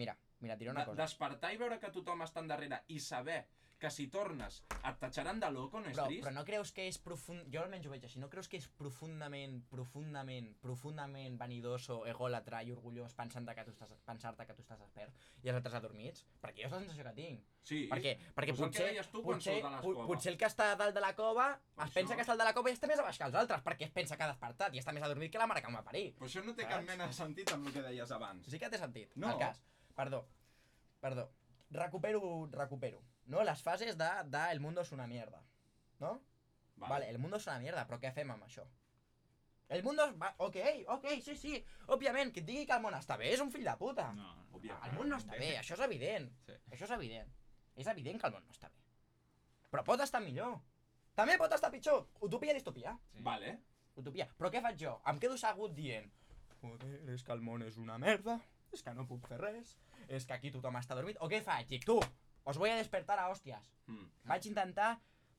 Mira, mira, et diré una De, cosa. despertar i veure que tothom està endarrere i saber que si tornes et tatxaran de loco no és Però, trist? però no creus que és profund... Jo almenys ho veig així. No creus que és profundament, profundament, profundament vanidoso, egòlatra i orgullós pensant-te que tu estàs, pensar-te que tu estàs despert i els altres adormits? Perquè jo és la sensació que tinc. Sí, Perquè, perquè Pues el potser, deies tu potser, potser el que està dalt de la cova es Això. pensa que està al de la cova i està més a baix que els altres perquè es pensa que ha despertat i està més adormit que la mare que em va parir. Però això no té Saps? cap mena de sentit amb el que deies abans. Sí que té sentit. No. El cas. Perdó. Perdó. Recupero, recupero. No? Les fases de, de el mundo es una mierda. No? Vale. vale, el mundo es una mierda, però què fem amb això? El mundo es... Va... Ok, ok, sí, sí. Òbviament, que et digui que el món està bé és un fill de puta. No. Òbviament. El món no està bé, això és evident. Sí. Això és evident. És evident que el món no està bé. Però pot estar millor. També pot estar pitjor. Utopia i distopia. Sí. Vale. Utopia. Però què faig jo? Em quedo assegut dient Joder, és que el món és una merda, és que no puc fer res, és que aquí tothom està dormit. O què faig? Dic, tu, os voy a despertar a hòsties. Mm. Vaig intentar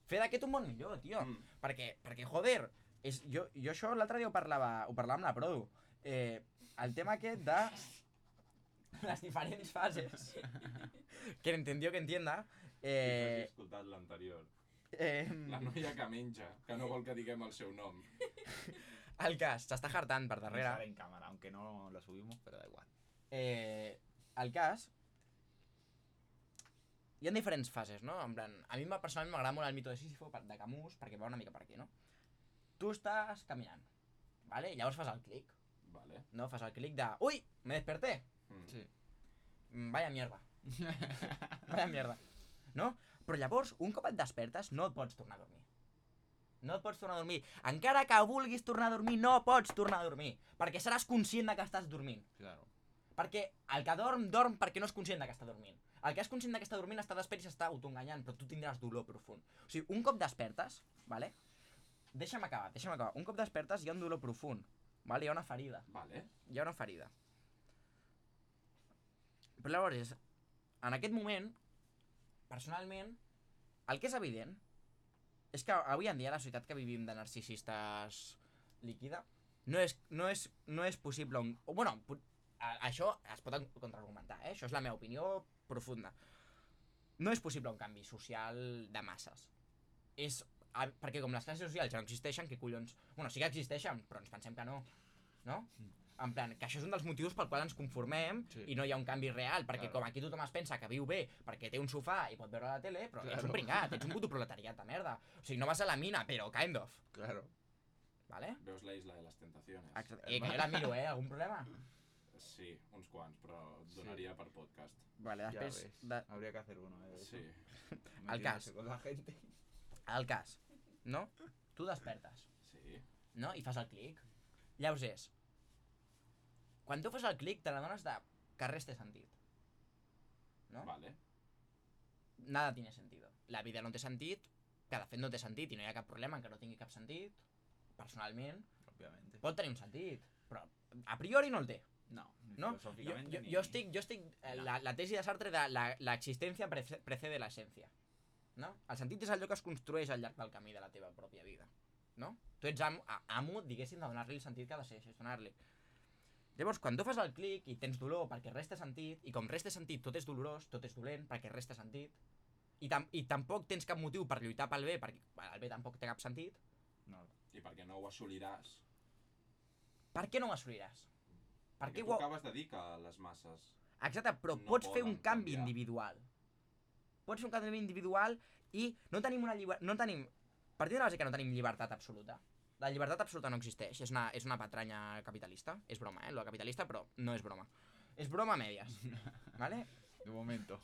fer d'aquest un món millor, tio. Mm. Perquè, perquè joder, és, jo, jo això l'altre dia ho parlava, ho parlava amb la Produ. Eh, el tema aquest de les diferents fases que entendió que entienda Eh... Has escoltat l'anterior. eh, La noia que menja, que no vol que diguem el seu nom. el cas, s'està hartant per darrere Sale en cámara, aunque no lo subimos, pero da igual. eh, el cas hi ha diferents fases, no? En plan, a mi personalment m'agrada molt el mito de Sísifo de Camus perquè va una mica per aquí, no? Tu estàs caminant, ¿vale? I llavors fas el clic, Vale. no? Fas el clic de Ui, me desperté, Mm. Sí. Mm, vaya mierda, vaya mierda, no? Però llavors, un cop et despertes, no et pots tornar a dormir. No et pots tornar a dormir. Encara que vulguis tornar a dormir, no pots tornar a dormir. Perquè seràs conscient de que estàs dormint. Claro. Perquè el que dorm, dorm perquè no és conscient que està dormint. El que és conscient que està dormint està despert i s'està autoenganyant, però tu tindràs dolor profund. O sigui, un cop despertes, vale? Deixa'm acabar, deixa'm acabar. Un cop despertes hi ha un dolor profund, vale? Hi ha una ferida. Vale. Hi ha una ferida. Però llavors, en aquest moment, personalment, el que és evident és que avui en dia la societat que vivim de narcisistes líquida no és, no és, no és possible un... O, bueno, això es pot contraargumentar, eh? això és la meva opinió profunda. No és possible un canvi social de masses. És, perquè com les classes socials ja no existeixen, què collons... Bueno, sí que existeixen, però ens pensem que no. No? En plan, que això és un dels motius pel qual ens conformem Sí. i no hi ha un canvi real, perquè Claro. com aquí tothom es pensa que viu bé perquè té un sofà i pot veure la tele, però ets un Claro. pringat, ets un puto proletariat de merda. O sigui, no vas a la mina, però kind of, Claro. ¿vale? Veus la isla de les tentaciones. Exacte. Eh, que jo la miro, eh? Algun problema? Sí, uns quants, però et donaria per podcast. Vale, després... De, Habría que hacer uno, ¿eh? de eso. Sí. Al cas. Con la gente. el cas, no? Tu despertes, Sí. no? I fas el clic. Llavors és... Quan tu fas el clic te n'adones de que res té sentit. No? Vale. Nada tiene sentido. La vida no té sentit, que de fet no té sentit i no hi ha cap problema en que no tingui cap sentit, personalment. Obviamente. Pot tenir un sentit, però a priori no el té. No, No? Jo, ni- jo estic, jo estic eh, No. la, la tesi de Sartre de la, la existència prece- precede la essència. No? El sentit és allò que es construeix al llarg del camí de la teva pròpia vida. No? Tu ets amo, amo diguéssim, de donar-li el sentit que ha de ser, gestionar-li. Llavors, quan tu fas el clic i tens dolor perquè res té sentit, i com res té sentit tot és dolorós, tot és dolent perquè res té sentit, i, tam i tampoc tens cap motiu per lluitar pel bé, perquè bueno, el bé tampoc té cap sentit, No, I perquè no ho assoliràs. per què no ho assoliràs? Per què tu ho... acabes de dir que les masses... Exacte, però no pots fer un canvi canviar. individual. Pots fer un canvi individual i no tenim una llibertat... No tenim... Partim de la base que no tenim llibertat absoluta. La llibertat absoluta no existeix, és una, és una patranya capitalista. És broma, eh, lo capitalista, però no és broma. És broma a medias, ¿vale? de momento.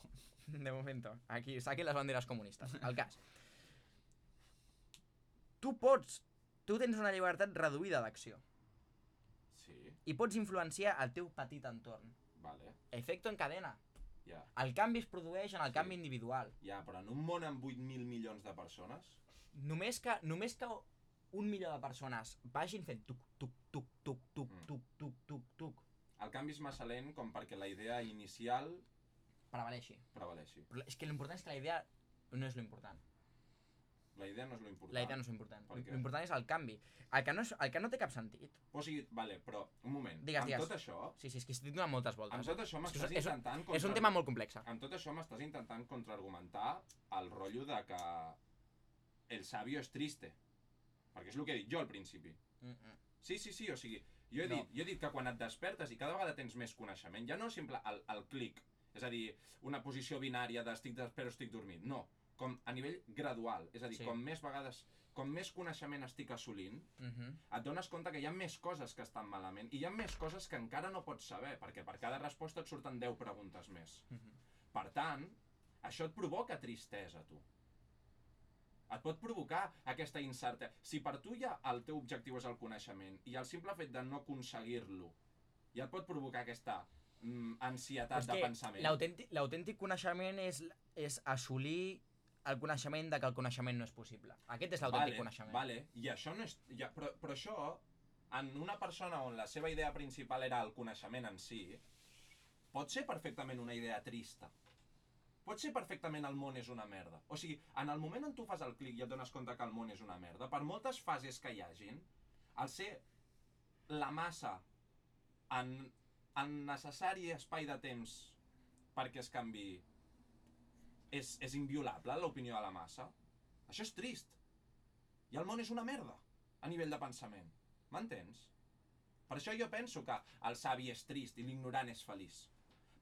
De momento. Aquí, saquen les banderes comunistes. El cas. Tu pots... Tu tens una llibertat reduïda d'acció. I pots influenciar el teu petit entorn. vale, Efecto en cadena. ja. El canvi es produeix en el Sí. canvi individual. Ja, però en un món amb 8.000 milions de persones... Només que, només que un milió de persones vagin fent tuc, tuc, tuc, tuc, tuc, Mm. tuc, tuc, tuc, tuc, El canvi és massa lent com perquè la idea inicial prevaleixi. prevaleixi. Però és que l'important és que la idea no és l'important. La idea no és lo important. La idea no és què? L'important és el canvi. El que, no és, el que no té cap sentit. O sigui, vale, però, un moment. Digues, amb digues. tot això, Sí, sí, és que estic donant moltes voltes. amb tot això m'estàs és, intentant... és un tema molt complex. Amb tot això m'estàs intentant contraargumentar el rotllo de que el sabio és triste. Perquè és el que he dit jo al principi. Mm -mm. Sí, sí, sí, o sigui, jo he, No. dit, jo he dit que quan et despertes i cada vegada tens més coneixement, ja no simple el, el clic, és a dir, una posició binària de estic despert o estic dormint, no, com a nivell gradual, és a dir, Sí. com més vegades, com més coneixement estic assolint, Mhm. et dones compte que hi ha més coses que estan malament i hi ha més coses que encara no pots saber, perquè per cada resposta et surten 10 preguntes més. Mhm. Per tant, això et provoca tristesa, tu. Et pot provocar aquesta incertesa. Si per tu ja el teu objectiu és el coneixement i el simple fet de no aconseguir-lo ja et pot provocar aquesta mm, ansietat de pensament. l'autèntic coneixement és, és assolir el coneixement de que el coneixement no és possible. Aquest és l'autèntic vale, coneixement. Vale, i això no és... Ja, però, però això, en una persona on la seva idea principal era el coneixement en si, pot ser perfectament una idea trista. Pot ser perfectament el món és una merda. O sigui, en el moment on tu fas el clic i et dones compte que el món és una merda, per moltes fases que hi hagin, al ser la massa en, en necessari espai de temps perquè es canvi és, és inviolable l'opinió de la massa, això és trist. I el món és una merda, a nivell de pensament. M'entens? Per això jo penso que el savi és trist i l'ignorant és feliç.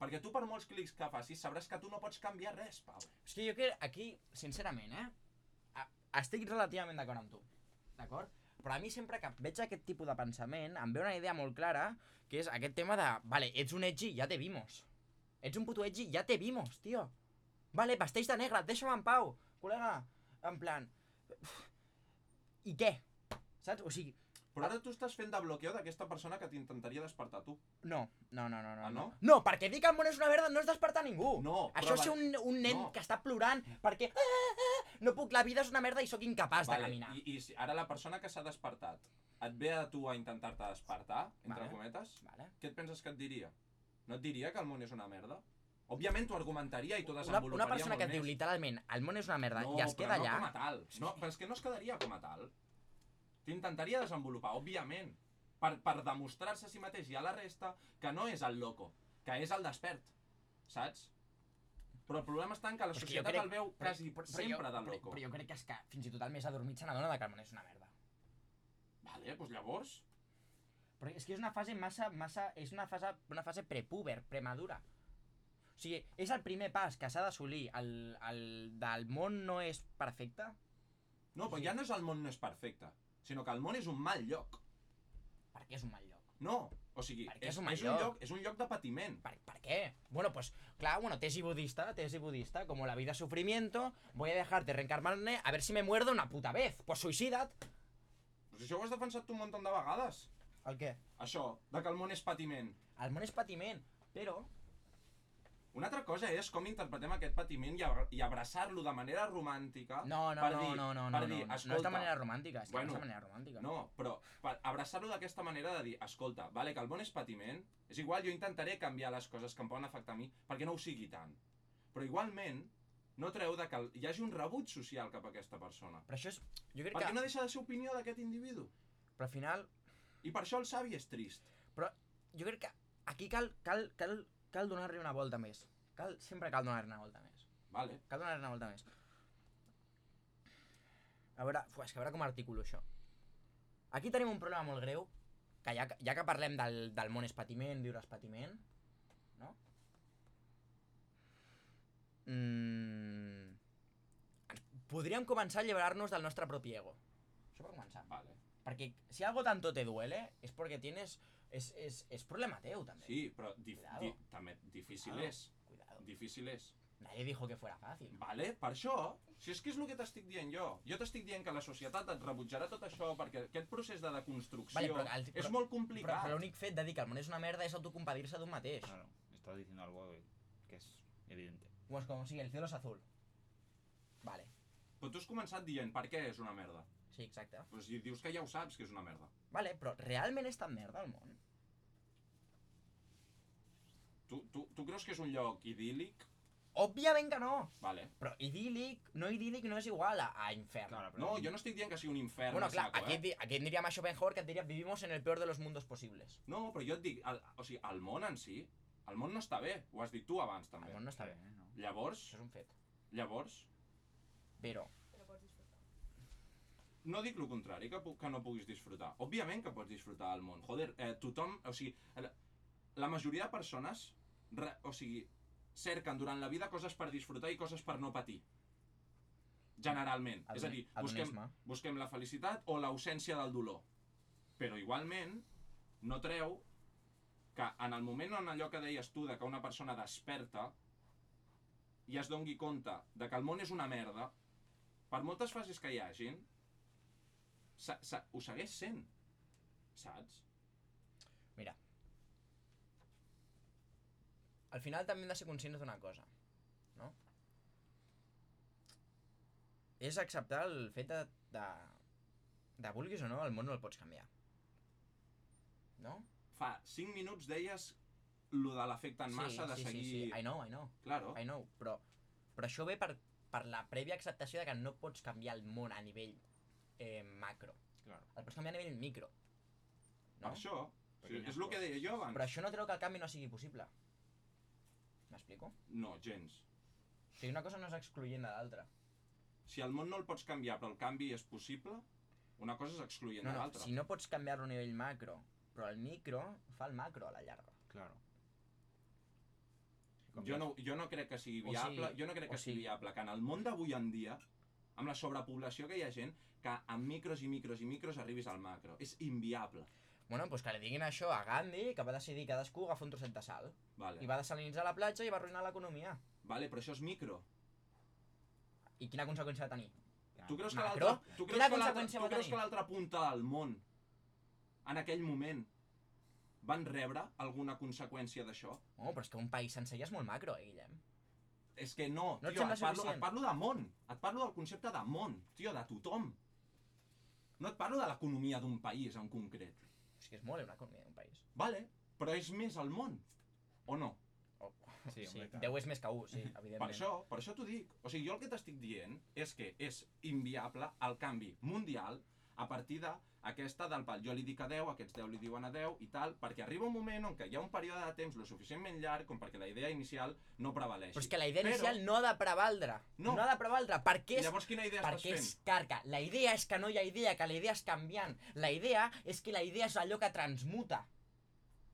Perquè tu per molts clics que facis sabràs que tu no pots canviar res, Pau. És que jo crec aquí, sincerament, eh? Estic relativament d'acord amb tu. D'acord? Però a mi sempre que veig aquest tipus de pensament em ve una idea molt clara, que és aquest tema de, vale, ets un edgy, ja te vimos. Ets un puto edgy, ja te vimos, tio. Vale, vesteix de negre, deixa'm en pau, col·lega. En plan... I què? Saps? O sigui, Però ara tu estàs fent de bloqueo d'aquesta persona que t'intentaria despertar tu. no, no, no, no, no. Ah, no? No, perquè dir que el món és una merda no és despertar ningú. No, Això és ser un, un nen no. que està plorant perquè ah, ah, no puc, la vida és una merda i sóc incapaç de caminar. I, i ara la persona que s'ha despertat et ve a tu a intentar-te despertar, entre Vale. cometes, Vale. què et penses que et diria? No et diria que el món és una merda? Òbviament t'ho argumentaria i t'ho Una, desenvoluparia una persona que et diu més. literalment el món és una merda no, i es queda però allà... no com a tal. No, però és que no es quedaria com a tal. T'intentaria desenvolupar, òbviament, per, per demostrar-se a si mateix i a la resta que no és el loco, que és el despert, saps? Però el problema està en que la Però societat crec- el veu però- quasi però- però sempre jo, de però, loco. però jo crec que és que fins i tot el més adormit se n'adona que el món és una merda. Vale, doncs llavors... Però és que és una fase massa, massa, és una fase, una fase prepúber, premadura. O sigui, és el primer pas que s'ha d'assolir, el, el del món no és perfecte. No, però Sí. ja no és el món no és perfecte, sinó que el món és un mal lloc. Per què és un mal lloc? No, o sigui, Per què és, és un és, un lloc? lloc, és un lloc de patiment. ¿Para, ¿Para qué? Bueno, pues claro, bueno, tesis budista, tesis budista, como la vida es sufrimiento, voy a dejar de reencarnarme a ver si me muerdo una puta vez. Pues suïcida't. Però si això ho has defensat tu un munt de vegades. El què? Això, de que el món és patiment. El món és patiment, però... Una altra cosa és com interpretem aquest patiment i, abra i abraçar-lo de manera romàntica. No, no, per no, dir, no, no, per no, dir, no, no, escolta, no és de manera romàntica, és que bueno, no és de manera romàntica. No, però per abraçar-lo d'aquesta manera de dir, escolta, vale, que el món és patiment, és igual, jo intentaré canviar les coses que em poden afectar a mi perquè no ho sigui tant. Però igualment, no treu de que hi hagi un rebuig social cap a aquesta persona. Però això és... Jo crec Perquè que... no deixa de ser opinió d'aquest individu. Però al final... I per això el savi és trist. Però jo crec que aquí cal, cal, cal, cal donar-li una volta més. Cal, sempre cal donar-li una volta més. Vale. Cal donar-li una volta més. A veure, és que a veure com articulo això. Aquí tenim un problema molt greu, que ja, ja que parlem del, del món és patiment, viure és patiment, no? Mm... Podríem començar a alliberar-nos del nostre propi ego. Això per començar. Vale. Perquè si algo tanto te duele, es porque tienes... És, és, és problema teu, també. Sí, però dif di també difícil Cuidado. és. Cuidado. Difícil és. Nadie dijo que fuera fàcil. Vale, per això, si és que és el que t'estic dient jo. Jo t'estic dient que la societat et rebutjarà tot això perquè aquest procés de deconstrucció Vale, però el- és però- molt Però, complicat. però l'únic fet de dir que el món és una merda és autocompadir-se d'un mateix. Claro, estás diciendo algo que es evidente. Pues com si el cielo es azul. Vale, Però tu has començat dient per què és una merda. Sí, exacte. Però si dius que ja ho saps, que és una merda. Vale, però realment és tan merda el món? Tu, tu, tu creus que és un lloc idíl·lic? Òbviament que no! Vale. Però idíl·lic, no idíl·lic no és igual a, a infern. Claro, pero No, jo no estic dient que sigui un infern Bueno, clar, saco, aquí, eh? aquí et diríem a Schopenhauer que et diria vivimos en el peor de los mundos posibles. No, però jo et dic, el, o sigui, el món en si, el món no està bé. Ho has dit tu abans, també. El món no està bé. Sí, ¿no? Llavors, Això és un fet. llavors, Però, Però. No dic el contrari, que, que no puguis disfrutar. Òbviament que pots disfrutar del món. Joder, eh, tothom, o sigui, la, la majoria de persones, re, o sigui, cerquen durant la vida coses per disfrutar i coses per no patir. Generalment. Adoni- És a dir, busquem, busquem la felicitat o l'ausència del dolor. Però igualment, no treu que en el moment en allò que deies tu de que una persona desperta i es dongui compte de que el món és una merda, per moltes fases que hi hagin, se, se, ho segueix sent. Saps? mira. Al final també hem de ser conscients d'una cosa, no? És acceptar el fet de, de, de vulguis o no, el món no el pots canviar. No? Fa 5 minuts deies lo de l'efecte en massa de sí, seguir... sí, sí, I know, I know. Claro. I know, però, però això ve per, per la prèvia acceptació de que no pots canviar el món a nivell eh, macro. Claro. El pots canviar a nivell micro. Per No? això, sí, és el que deia jo abans. Però això no treu que el canvi no sigui possible. M'explico? No, gens. O sigui, una cosa no és excloent de l'altra. Si el món no el pots canviar però el canvi és possible, una cosa és excloent No, de no, l'altra. si no pots canviar-lo a nivell macro, però el micro fa el macro a la llarga. Claro. Jo no, jo no crec que sigui O viable, sigui- jo no crec que o sigui sigui- viable que en el món d'avui en dia, amb la sobrepoblació que hi ha gent, que amb micros i micros i micros arribis al macro. És inviable. Bueno, doncs que li diguin això a Gandhi, que va decidir cadascú agafar un trosset de sal. Vale. I va desalinitzar la platja i va arruïnar l'economia. vale, però això és micro. I quina conseqüència va tenir? Tu creus que Macro? l'altra tu creus que l'altra tu creus que l'altra punta del món en aquell moment van rebre alguna conseqüència d'això? Oh, però és que un país sencer ja és molt macro, eh, Guillem? És que no, No et tio, sembla et parlo, et parlo de món, et parlo del concepte de món, tio, de tothom. No et parlo de l'economia d'un país en concret. És que és molt, eh, una economia d'un país. Vale, però és més el món, o no? Oh, Sí, sí. 10 és més que 1, sí, Per evidentment. això, per això t'ho dic. O sigui, jo el que t'estic dient és que és inviable el canvi mundial a partir d'aquesta del pal. Jo li dic a 10, aquests 10 li diuen a 10 i tal, perquè arriba un moment on que hi ha un període de temps lo suficientment llarg com perquè la idea inicial no prevaleixi. Però és que la idea Però- inicial no ha de prevaldre. No. no ha de prevaldre. Per què és llavors quina idea perquè estàs és carca. La idea és que no hi ha idea, que la idea és canviant. La idea és que la idea és allò que transmuta.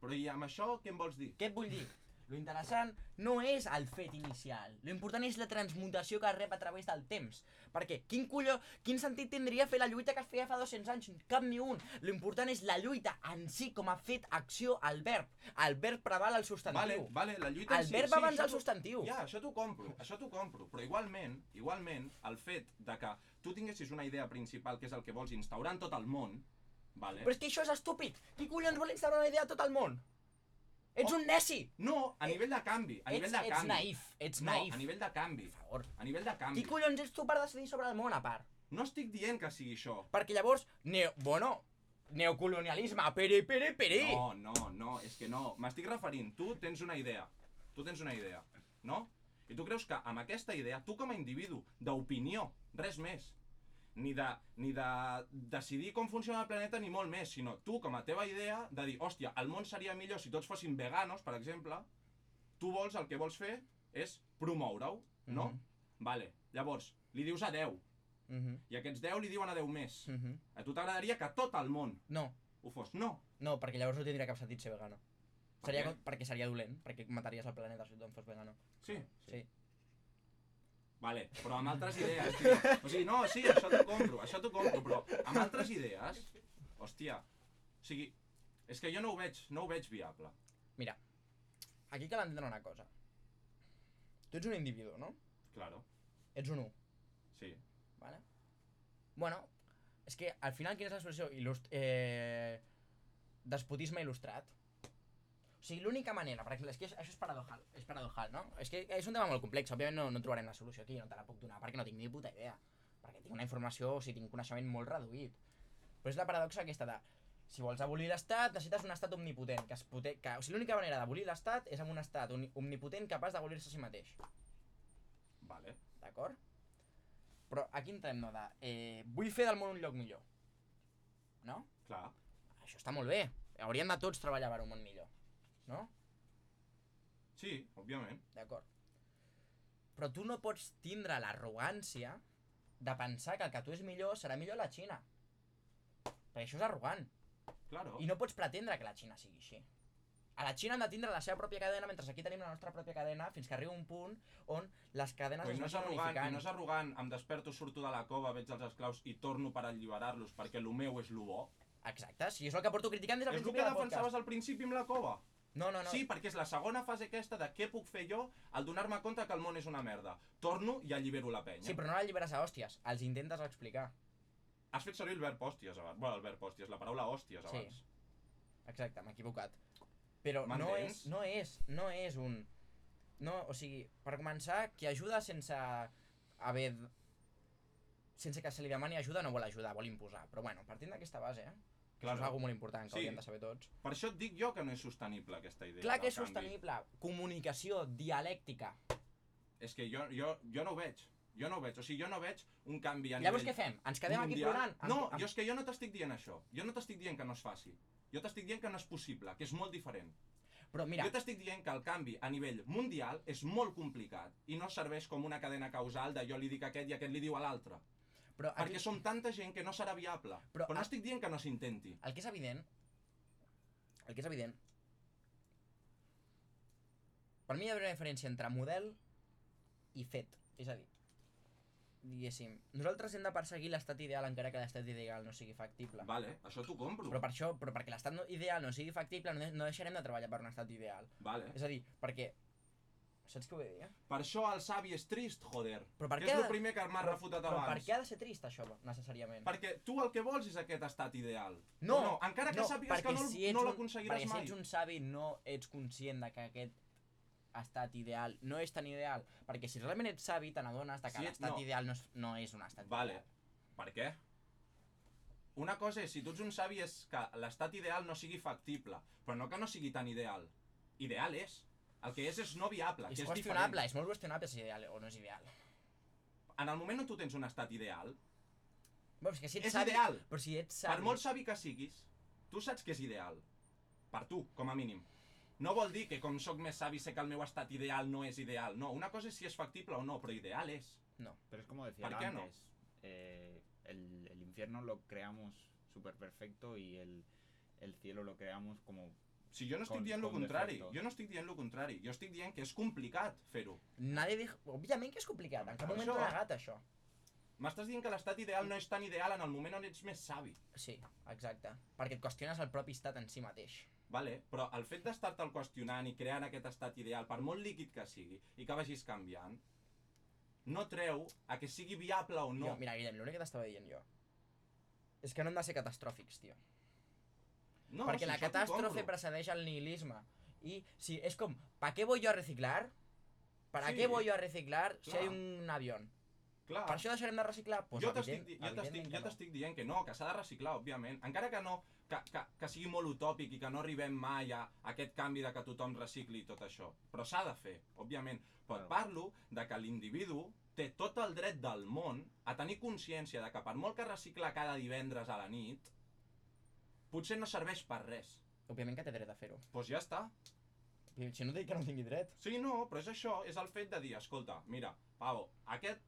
Però i amb això què em vols dir? Què et vull dir? Lo interessant no és el fet inicial. Lo important és la transmutació que rep a través del temps. Perquè quin colló, quin sentit tindria fer la lluita que es feia fa 200 anys? Cap ni un. Lo important és la lluita en si com a fet, acció, el verb. El verb preval el substantiu. Vale, vale, la lluita El verb sí, abans del substantiu. Ja, això t'ho compro, això t'ho compro, però igualment, igualment, el fet de que tu tinguessis una idea principal, que és el que vols instaurar en tot el món, vale? Però és que això és estúpid. Qui collons vol instaurar una idea a tot el món? Ets Oh. un neci. No, a nivell de canvi, a Ets, nivell de ets canvi. naïf. Ets no, naïf. a nivell de canvi, Per favor. a nivell de canvi. Qui collons ets tu per decidir sobre el món, a part? No estic dient que sigui això. Perquè llavors, neo, bueno, neocolonialisme, pere, pere, pere. No, no, no, és que no. M'estic referint, tu tens una idea. Tu tens una idea, no? I tu creus que amb aquesta idea, tu com a individu, d'opinió, res més, ni de, ni de decidir com funciona el planeta ni molt més, sinó tu com a teva idea de dir, hòstia, el món seria millor si tots fossin veganos, per exemple, tu vols, el que vols fer és promoure-ho, no? Mhm. Vale, llavors, li dius a 10, Mhm, i aquests 10 li diuen a 10 més. mhm. A tu t'agradaria que tot el món No, ho fos. No, no, perquè llavors no tindria cap sentit ser vegano. Per Seria què? com, perquè seria dolent, perquè mataries el planeta si tothom fos vegano. sí. Sí. Vale, però amb altres idees, tio. O sigui, no, sí, això t'ho compro, això t'ho compro, però amb altres idees, hòstia, o sigui, és que jo no ho veig, no ho veig viable. Mira, aquí cal entendre una cosa. tu ets un individu, no? Claro, Ets un 1, sí. vale? Bueno, és que al final quina és la solució? Il·lust eh, despotisme il·lustrat. O sigui, l'única manera, per exemple, és que això és paradojal, és paradojal, no? És que és un tema molt complex, òbviament no, no trobarem la solució aquí, no te la puc donar perquè no tinc ni puta idea. Perquè tinc una informació, o sigui, tinc coneixement molt reduït. Però és la paradoxa aquesta de, si vols abolir l'estat, necessites un estat omnipotent, que es pote... que, o sigui, l'única manera d'abolir l'estat és amb un estat omnipotent capaç d'abolir-se a si mateix. Vale. D'acord? Però aquí entrem, no, de... Eh, vull fer del món un lloc millor. No? Clar. Això està molt bé. Hauríem de tots treballar per un món millor. No? Sí, òbviament. D'acord. Però tu no pots tindre l'arrogància de pensar que el que tu és millor serà millor a la Xina. Perquè això és arrogant. Claro. I no pots pretendre que la Xina sigui així. A la Xina han de tindre la seva pròpia cadena, mentre aquí tenim la nostra pròpia cadena, fins que arriba un punt on les cadenes Però es no és arrogant, no és arrogant, em desperto, surto de la cova, veig els esclaus i torno per alliberar-los perquè el meu és lo bo. Exacte, si és el que porto criticant des del És el principi que del defensaves podcast. al principi amb la cova. No, no, no. Sí, perquè és la segona fase aquesta de què puc fer jo al donar-me compte que el món és una merda. Torno i allibero la penya. Sí, però no l'alliberes a hòsties, els intentes explicar. Has fet servir el verb hòsties abans. Bueno, el verb hòsties, la paraula hòsties Sí. abans. Exacte, m'he equivocat. Però no és, no és, no és un... No, o sigui, per començar, qui ajuda sense haver... Sense que se li demani ajuda no vol ajudar, vol imposar. Però bueno, partint d'aquesta base, eh? Clar, és una molt important que Sí. hauríem de saber tots. Per això et dic jo que no és sostenible aquesta idea. Clar que és canvi. sostenible. Comunicació, dialèctica. És que jo, jo, jo no ho veig. Jo no ho veig. O sigui, jo no veig un canvi a Llavors nivell què fem? Ens quedem aquí mundial. plorant? No, amb- jo és que jo no t'estic dient això. Jo no t'estic dient que no es faci. Jo t'estic dient que no és possible, que és molt diferent. Però mira, Jo t'estic dient que el canvi a nivell mundial és molt complicat i no serveix com una cadena causal de jo li dic a aquest i aquest li diu a l'altre. Però aquí, Perquè som tanta gent que no serà viable. Però Però, no a- estic dient que no s'intenti. el que és evident... El que és evident... Per mi hi ha una diferència entre model i fet. És a dir, diguéssim, nosaltres hem de perseguir l'estat ideal encara que l'estat ideal no sigui factible. Vale, això t'ho compro. Però per això, però perquè l'estat no- ideal no sigui factible, no deixarem de treballar per un estat ideal. Vale. És a dir, perquè... Saps què vull dir, eh? Per això el savi és trist, joder. Però per que què és el primer que m'ha Però- refutat però per abans. què ha de ser trist, això, necessàriament? Perquè tu el que vols és aquest estat ideal. No, O no, encara que no, sàpigues perquè que no, si no l'aconseguiràs perquè mai. si ets un savi no ets conscient de que aquest estat ideal no és tan ideal. Perquè si realment ets savi t'adones de que Si l'estat no. ideal no és, no és un estat Vale. ideal. Per què? Una cosa és, si tu ets un savi, és que l'estat ideal no sigui factible, però no que no sigui tan ideal. Ideal és. El que és és no viable, És que és qüestionable, diferent. és molt qüestionable si és ideal o no és ideal. En el moment on tu tens un estat ideal, Bueno, és que si ets és savi, ideal. Però si ets savi... Per molt savi que siguis, tu saps que és ideal. Per tu, com a mínim. No vol dir que com sóc més savi sé que el meu estat ideal no és ideal. No, una cosa és si és factible o no, però ideal és. No. Pero es como decía ¿Por qué no? antes, eh, el, el infierno lo creamos súper perfecto y el, el cielo lo creamos como... Si jo no estic Con- dient el con contrari, defectos. jo no estic dient el contrari, jo estic dient que és complicat fer-ho. Nadie dijo... Òbviament que és complicat, en cap moment això. negat, això. M'estàs dient que l'estat ideal no és tan ideal en el moment on ets més savi. Sí, exacte. Perquè et qüestiones el propi estat en si mateix. Vale? Però el fet d'estar-te'l qüestionant i creant aquest estat ideal, per molt líquid que sigui, i que vagis canviant, no treu a que sigui viable o no. Jo, mira, Guillem, l'únic que t'estava dient jo és que no hem de ser catastròfics, tio. No Perquè si la catàstrofe precedeix el nihilisme. Y si es como, ¿para qué voy yo a reciclar? ¿Para Sí. qué voy yo a reciclar si Clar. hay un avión? Clar. Per això deixarem de reciclar? Pues jo t'estic jo jo no. dient que no, que s'ha de reciclar, òbviament. Encara que no, que, que, que sigui molt utòpic i que no arribem mai a aquest canvi de que tothom recicli i tot això. Però s'ha de fer, òbviament. Però Claro. parlo de que l'individu té tot el dret del món a tenir consciència de que per molt que recicla cada divendres a la nit, potser no serveix per res. Òbviament que té dret a fer-ho. Doncs pues ja està. Si no dic que no tingui dret. Sí, no, però és això, és el fet de dir, escolta, mira, Pavo, aquest,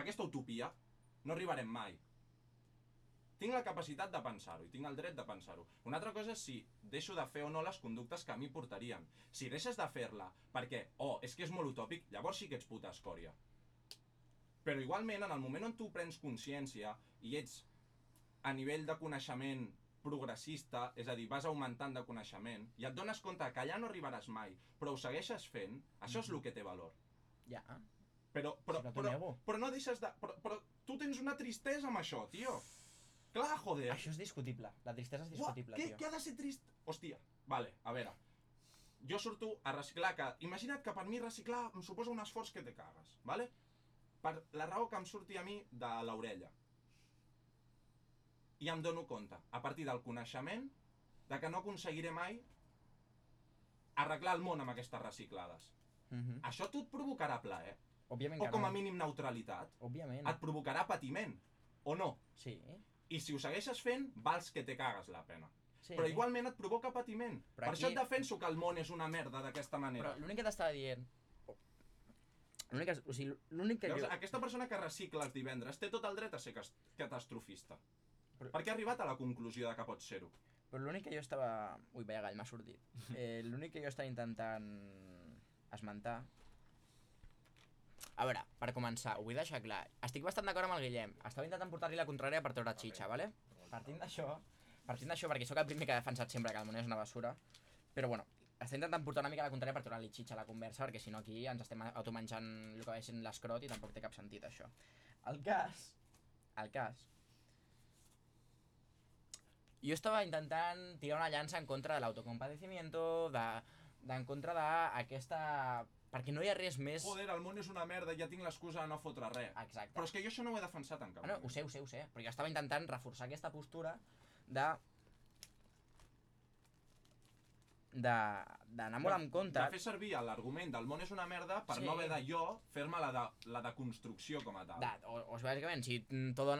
aquesta utopia no arribarem mai. Tinc la capacitat de pensar-ho i tinc el dret de pensar-ho. Una altra cosa és si deixo de fer o no les conductes que a mi portarien. Si deixes de fer-la perquè, oh, és que és molt utòpic, llavors sí que ets puta escòria. Però igualment, en el moment on tu prens consciència i ets a nivell de coneixement progressista, és a dir, vas augmentant de coneixement, i et dones compte que allà no arribaràs mai, però ho segueixes fent, això és el que té valor. Ja. Però, però, però, nego. però no deixes de... Però, però tu tens una tristesa amb això, tio. Clar, joder. Això és discutible. La tristesa és Uah, discutible, què, tio. què ha de ser trist? Hòstia, vale, a veure. Jo surto a reciclar, que imagina't que per mi reciclar em suposa un esforç que te cagues, vale? Per la raó que em surti a mi de l'orella. I em dono compte, a partir del coneixement, de que no aconseguiré mai arreglar el món amb aquestes reciclades. Mhm. Això a tu et provocarà plaer, Òbviament o com a no. mínim neutralitat. Òbviament. Et provocarà patiment, o no. Sí. I si ho segueixes fent, vals que te cagues la pena. sí. Però igualment et provoca patiment. Però per aquí- això et defenso que el món és una merda d'aquesta manera. Però l'únic que t'estava dient... L'únic que... O sigui, l'únic que Llavors, jo... aquesta persona que recicla els divendres té tot el dret a ser catastrofista. Però- Perquè ha arribat a la conclusió de que pot ser-ho. Però l'únic que jo estava... Ui, veia gall, m'ha sortit. Eh, l'únic que jo estava intentant esmentar... A veure, per començar, ho vull deixar clar. Estic bastant d'acord amb el Guillem. Estava intentant portar-li la contrària per treure xitxa, vale? Partint d'això, partint d'això, perquè sóc el primer que ha defensat sempre que el món és una basura, però bueno, està intentant portar una mica la contrària per treure-li xitxa a la conversa, perquè si no aquí ens estem automenjant el que va sent l'escrot i tampoc té cap sentit això. El cas, el cas, jo estava intentant tirar una llança en contra de l'autocompatecimiento, de, de, en contra d'aquesta... Perquè no hi ha res més... Joder, el món és una merda, ja tinc l'excusa de no fotre res. Exacte. Però és que jo això no ho he defensat en cap Ah, no, moment. ho sé, ho sé, ho sé, però jo estava intentant reforçar aquesta postura de de d'anar molt en compte De fer servir l'argument del món és una merda per Sí. no haver de jo fer-me la, de, la de construcció com a tal. de, o, o bàsicament, si, mm, todo,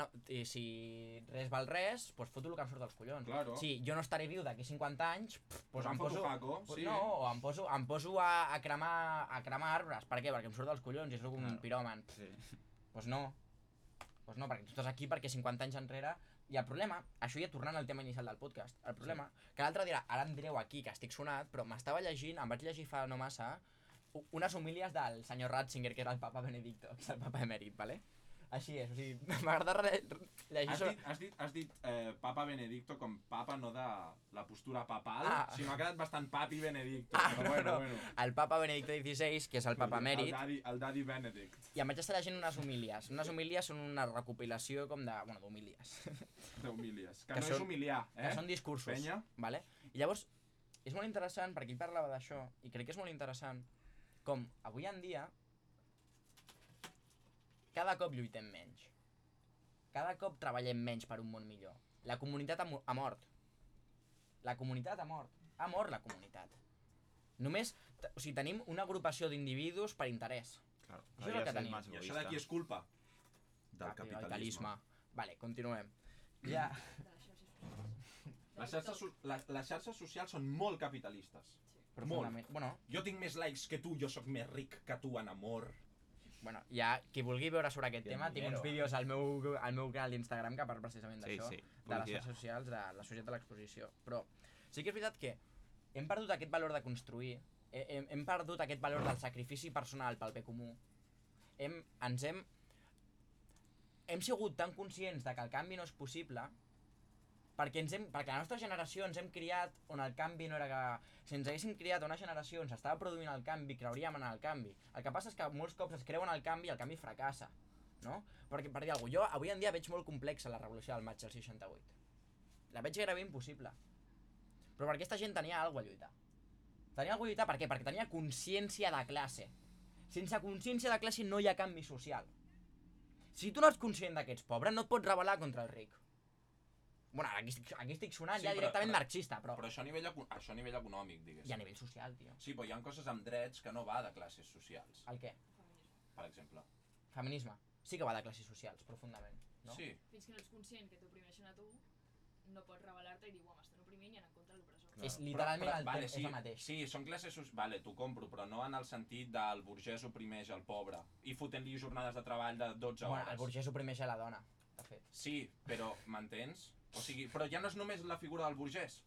si res val res, pues foto el que em surt dels collons. Claro. Si jo no estaré viu d'aquí 50 anys, pff, pues, Pues em poso... Paco, pues sí. No, o em poso, em poso a, a, cremar, a cremar arbres. Per què? Perquè em surt dels collons i sóc un Claro. piròman. Sí. Pues no. Pues no, perquè tu estàs aquí perquè 50 anys enrere... I el problema, això ja tornant al tema inicial del podcast, el problema, que l'altre dia, ara em direu aquí que estic sonat, però m'estava llegint, em vaig llegir fa no massa, unes homilies del senyor Ratzinger, que era el papa Benedicto, que és el papa emèrit, vale? Així és, o sigui, m'agrada llegir Has dit, has dit, has dit eh, papa Benedicto com papa no de la postura papal, Ah. sinó ha quedat bastant papi Benedicto. Ah, però no, bueno, no. bueno. El papa Benedicto XVI, que és el papa emèrit, El daddy, el daddy Benedict, i em vaig estar llegint unes homilies. Unes homilies són una recopilació com de... Bueno, d'homilies. d'humilies. Que, Que no són- és humiliar, eh? que són discursos. Penya? Vale? I llavors, és molt interessant, perquè ell parlava d'això, i crec que és molt interessant, com avui en dia, cada cop lluitem menys. Cada cop treballem menys per un món millor. La comunitat ha, ha mort. La comunitat ha mort. Ha mort la comunitat. Només, o sigui, tenim una agrupació d'individus per interès. Claro, Això és el que tenim. I això de qui és culpa? Del capitalisme. Vale, continuem. Ja. Les xarxes, so- les, les xarxes socials són molt capitalistes. Profundament. Bueno, Jo tinc més likes que tu, jo sóc més ric que tu en amor. Bueno, ja, qui vulgui veure sobre aquest tema, tinc uns vídeos al meu, al meu canal d'Instagram que parla precisament Sí, d'això, sí. de les xarxes socials, de la societat de l'exposició. Però sí que és veritat que hem perdut aquest valor de construir, he- hem, hem perdut aquest valor del sacrifici personal pel bé comú, hem, ens hem... Hem sigut tan conscients de que el canvi no és possible perquè, ens hem, perquè la nostra generació ens hem criat on el canvi no era que... Si ens haguéssim criat una generació on s'estava produint el canvi, creuríem en el canvi. El que passa és que molts cops es creuen el canvi i el canvi fracassa, no? Perquè, per dir alguna cosa, jo avui en dia veig molt complexa la revolució del maig del 68. La veig gairebé impossible. Però perquè aquesta gent tenia alguna a lluitar. Tenia alguna a lluitar per què? Perquè tenia consciència de classe. Sense consciència de classe no hi ha canvi social. Si tu no ets conscient de que ets pobre, no et pots rebel·lar contra el ric. Bueno, aquí estic, aquí estic sonant Sí, ja però- directament però- marxista, però... Però això a nivell, això a nivell econòmic, diguéssim. I a nivell social, tio. Sí, però hi ha coses amb drets que no va de classes socials, El què? per exemple. Feminisme. Sí que va de classes socials, profundament. No? Sí, Fins que no ets conscient que t'oprimeixen a tu, no pots rebel·lar-te i dir, uau, m'estan oprimint i anar en contra de l'opressor. És literalment el vale, és sí, el mateix. Sí, són classes socials... Vale, t'ho compro, però no en el sentit del burgès oprimeix el pobre i fotent-li jornades de treball de 12 Bueno, hores. el burgès oprimeix a la dona, de fet. Sí, però m'entens? O sigui, però ja no és només la figura del burgès.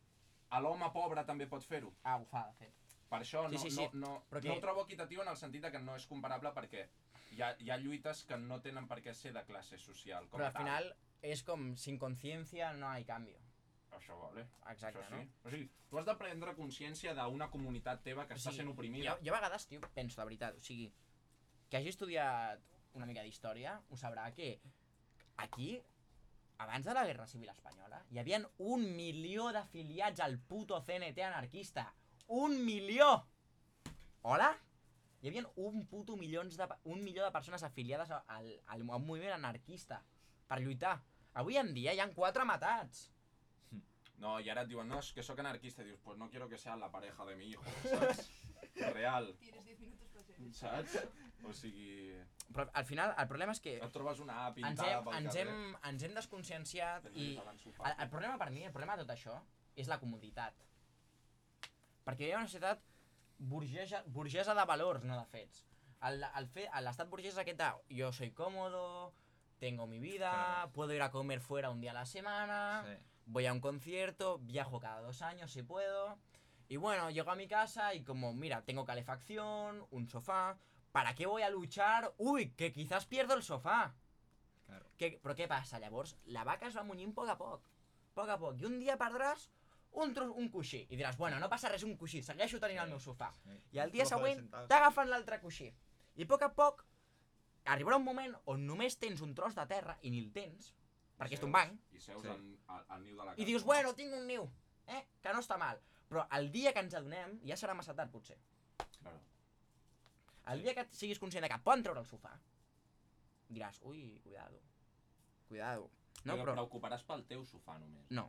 A l'home pobre també pot fer-ho. Ah, ho fa, de fet. Per això Sí, no, sí, sí. no, no, Però no ho trobo equitatiu en el sentit de que no és comparable perquè hi ha, hi ha lluites que no tenen per què ser de classe social. Com Però al tal. final és com, sin conciencia no hay cambio. Això vale. Exacte, això sí. no? O sigui, tu has de prendre consciència d'una comunitat teva que O està sigui, sent oprimida. Jo, jo a vegades, tio, penso, de veritat, o sigui, que hagi estudiat una mica d'història ho sabrà que aquí, abans de la Guerra Civil Espanyola, hi havia un milió d'afiliats al puto CNT anarquista. Un milió! Hola? Hi havia un puto milions de, un milió de persones afiliades al, al, al moviment anarquista per lluitar. Avui en dia hi han quatre matats. No, i ara et diuen, no, és que sóc anarquista. Dius, pues no quiero que sea la pareja de mi hijo, saps? Real, Tienes 10 minutos para eso. saps? O sigui, Però al final el problema és que et trobes una A ens pintada hem, pel ens carrer. hem, ens hem desconscienciat i el, el problema per mi, el problema de tot això, és la comoditat. Perquè hi ha una societat burgesa, burgesa de valors, no de fets. El, el fe, l'estat burgès és aquest de jo soy cómodo, tengo mi vida, Claro. puedo ir a comer fuera un día a la semana, Sí. voy a un concierto, viajo cada dos años si puedo. Y bueno, llego a mi casa y como, mira, tengo calefacción, un sofá. ¿Para qué voy a luchar? Uy, que quizás pierdo el sofá. Claro. Que, però què passa? Llavors, la vaca es va munyint a poc a poc. A poc a poc. I un dia perdràs un, tros, un coixí. I diràs, bueno, no passa res, un coixí. Segueixo tenint el meu sofà. Sí. I el dia següent t'agafen l'altre coixí. I a poc a poc arribarà un moment on només tens un tros de terra i ni el tens, perquè és un banc, I seus Sí. al, al, al niu de la i dius, bueno, tinc un niu, eh? que no està mal. Però el dia que ens adonem, ja serà massa tard, potser. Claro. El dia que siguis conscient de que poden treure el sofà, diràs, ui, cuidado, cuidado. No, però, però... preocuparàs pel teu sofà només. No,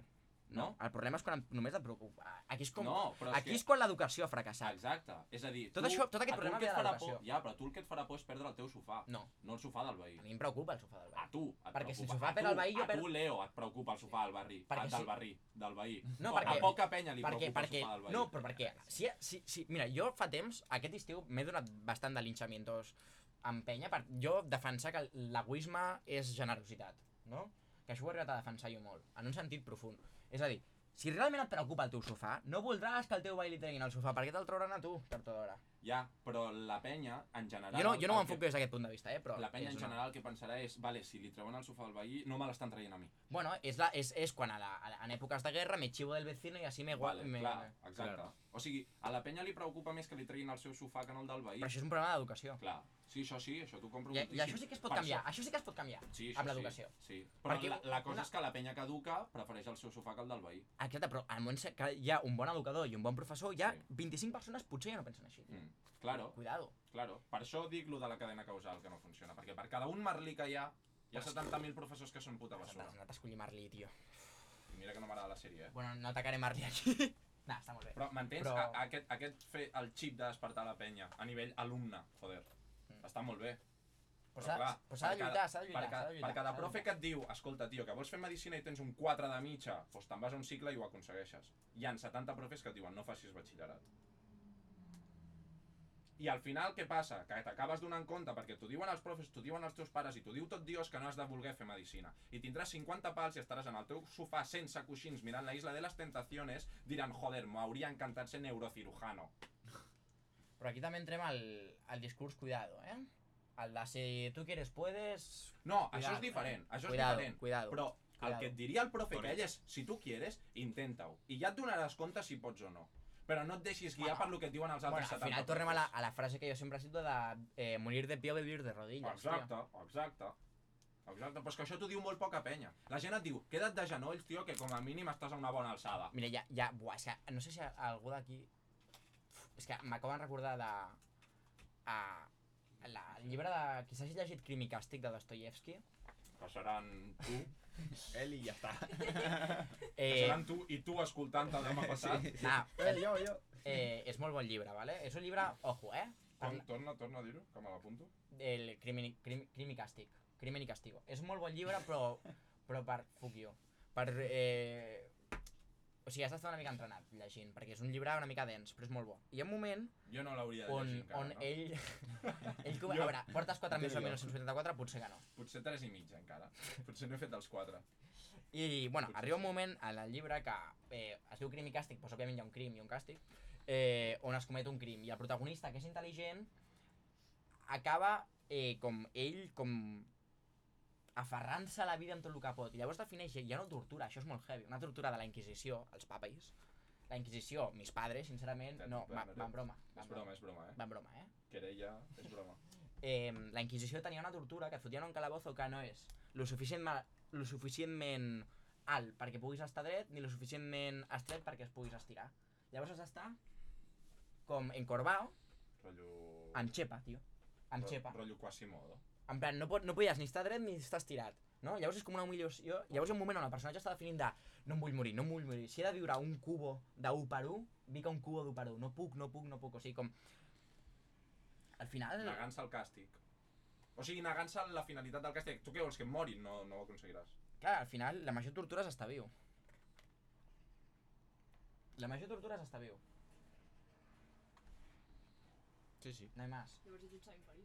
no. El problema és quan només et preocupa. Aquí és, com... No, és Aquí que- és quan l'educació ha fracassat. Exacte. És a dir, Tot tu, això- tot aquest a problema ve de l'educació. ja, però a tu el que et farà por és perdre el teu sofà, No, no el sofà del veí. a mi em preocupa el sofà del A veí. tu et Perquè si el preocupa. sofà a perd el veí, jo A tu, perdo- Leo, et preocupa el sofà del barri. Perquè del si- barri, del veí. No, a perquè- poca penya li perquè, preocupa perquè, el sofà del veí. no, però perquè, si, si, si, mira, jo fa temps, aquest estiu, m'he donat bastant de linxamientos amb penya per jo defensar que l'egoisme és generositat, no? Que això ho he arribat a defensar jo molt, en un sentit profund. És a dir, si realment et preocupa el teu sofà, no voldràs que el teu veí li treguin el sofà, perquè te'l trauran a tu, tard o d'hora. Ja, però la penya, en general... Jo no, jo no el ho enfoco que- des d'aquest punt de vista, eh, però... La penya en una- general el que pensarà és, vale, si li treuen el sofà al veí, no me l'estan traient a mi. Bueno, és, la, és, és quan a la, a la, en èpoques de guerra me chivo del vecino i així me... Vale, me clar, exacte. Claro. O sigui, a la penya li preocupa més que li treguin el seu sofà que no el del veí. Però això és un problema d'educació. Clar, sí, això sí, això t'ho compro I, moltíssim. I això sí que es pot Per canviar, Això, això sí que es pot canviar. sí, amb l'educació. Sí, sí. Però Perquè la, la cosa una- és que la penya que educa prefereix el seu sofà que el del veí. Exacte, però al moment que hi ha un bon educador i un bon professor, hi ha Sí. 25 persones potser ja no pensen així. Mm. Claro, Cuidado. claro. Per això dic lo de la cadena causal que no funciona, perquè per cada un marlí que hi ha, hi ha 70.000 professors que són puta Has basura. anat a escollir Marley, tio. I mira que no m'agrada la sèrie, eh? Bueno, no atacaré Marley aquí. nah, està molt bé. Però m'entens? Però-. Aquest, aquest fer el xip de despertar la penya a nivell alumne, joder. Està molt bé. Però Però s'ha s'ha de lluitar, s'ha de lluitar, per, ca, lluitar. per cada profe que et diu, escolta, tio, que vols fer medicina i tens un 4 de mitja, doncs te'n vas a un cicle i ho aconsegueixes. Hi han 70 profes que et diuen, no facis batxillerat. I al final què passa? Que t'acabes donant compte perquè t'ho diuen els profes, t'ho diuen els teus pares i t'ho diu tot Dios que no has de voler fer medicina. I tindràs 50 pals i estaràs en el teu sofà sense coixins mirant la isla de les tentaciones diran, joder, m'hauria encantat ser neurocirujano. Però aquí també entrem al, al discurs cuidado, eh? El de si tu quieres puedes... No, Cuidado, això és diferent, eh? això és Cuidado, diferent. cuidado, Però el cuidado. que et diria el profe que ell és, si tu quieres, intenta-ho. I ja et donaràs compte si pots o no. Però no et deixis guiar Bueno, per lo que et diuen els Bueno, altres al 70 final tornem a la, a la frase que jo sempre cito de eh, morir de pie o vivir de rodillas, Exacte, exacte. Exacte, però és que això t'ho diu molt poca penya. La gent et diu, queda't de genolls, tio, que com a mínim estàs a una bona alçada. Mira, ja, ja, buah, és que no sé si algú d'aquí... És que m'acaben de recordar de... A, la, el llibre de... Qui s'hagi llegit Crim i Càstig de Dostoyevsky. Passaran tu, Él y ya está. Eh, passaran tu i tu escoltant-te demà passat. nah, Eh, yo, yo. eh, és molt bon llibre, ¿vale? És un llibre, ojo, eh? Torna, torna, torna a dir-ho, que me l'apunto. El Crim, i- crim, crim i Càstig. Crimen i Castigo. És un molt bon llibre, però, però per... Fuck you. Per... Eh, o sigui, has d'estar una mica entrenat llegint, perquè és un llibre una mica dens, però és molt bo. I hi ha un moment Jo no l'hauria de on, llegir encara, on no? ell... ell com, Jo- a veure, portes 4 mesos a jo. 1984? Potser que no. Potser tres i mitja encara. Potser no he fet els quatre. I, bueno, Potser arriba un sí. moment en el llibre que eh, es diu crim i càstig, doncs òbviament hi ha un crim i un càstig, eh, on es comet un crim. I el protagonista, que és intel·ligent, acaba eh, com ell, com aferrant-se a la vida amb tot el que pot. I llavors defineix, ja no tortura, això és molt heavy, una tortura de la Inquisició, els papais. La Inquisició, mis padres, sincerament, no, va, va en broma. Va en broma, és broma, eh? Va en broma, eh? Querella, és broma. eh, la Inquisició tenia una tortura que et fotien en un calabozo que no és lo, suficient, lo suficientment alt perquè puguis estar dret ni lo suficientment estret perquè es puguis estirar. Llavors has d'estar com encorvao, Rotllo... en xepa, tio. En xepa. Rotllo Quasimodo. En plan, no, pot, no podies ni estar dret ni estar estirat. No? Llavors és com una humiliació. Llavors hi ha un moment on el personatge està definint de no em vull morir, no em vull morir. Si he de viure un cubo d'1 per 1, vic a un cubo d'1 per 1. No puc, no puc, no puc. O sigui, com... Al final... Negant-se el càstig. O sigui, negant-se la finalitat del càstig. Tu què vols, que em morin? No, no ho aconseguiràs. Clar, al final, la major tortura és estar viu. La major tortura és estar viu. Sí, sí. No hi més. Llavors ets un savi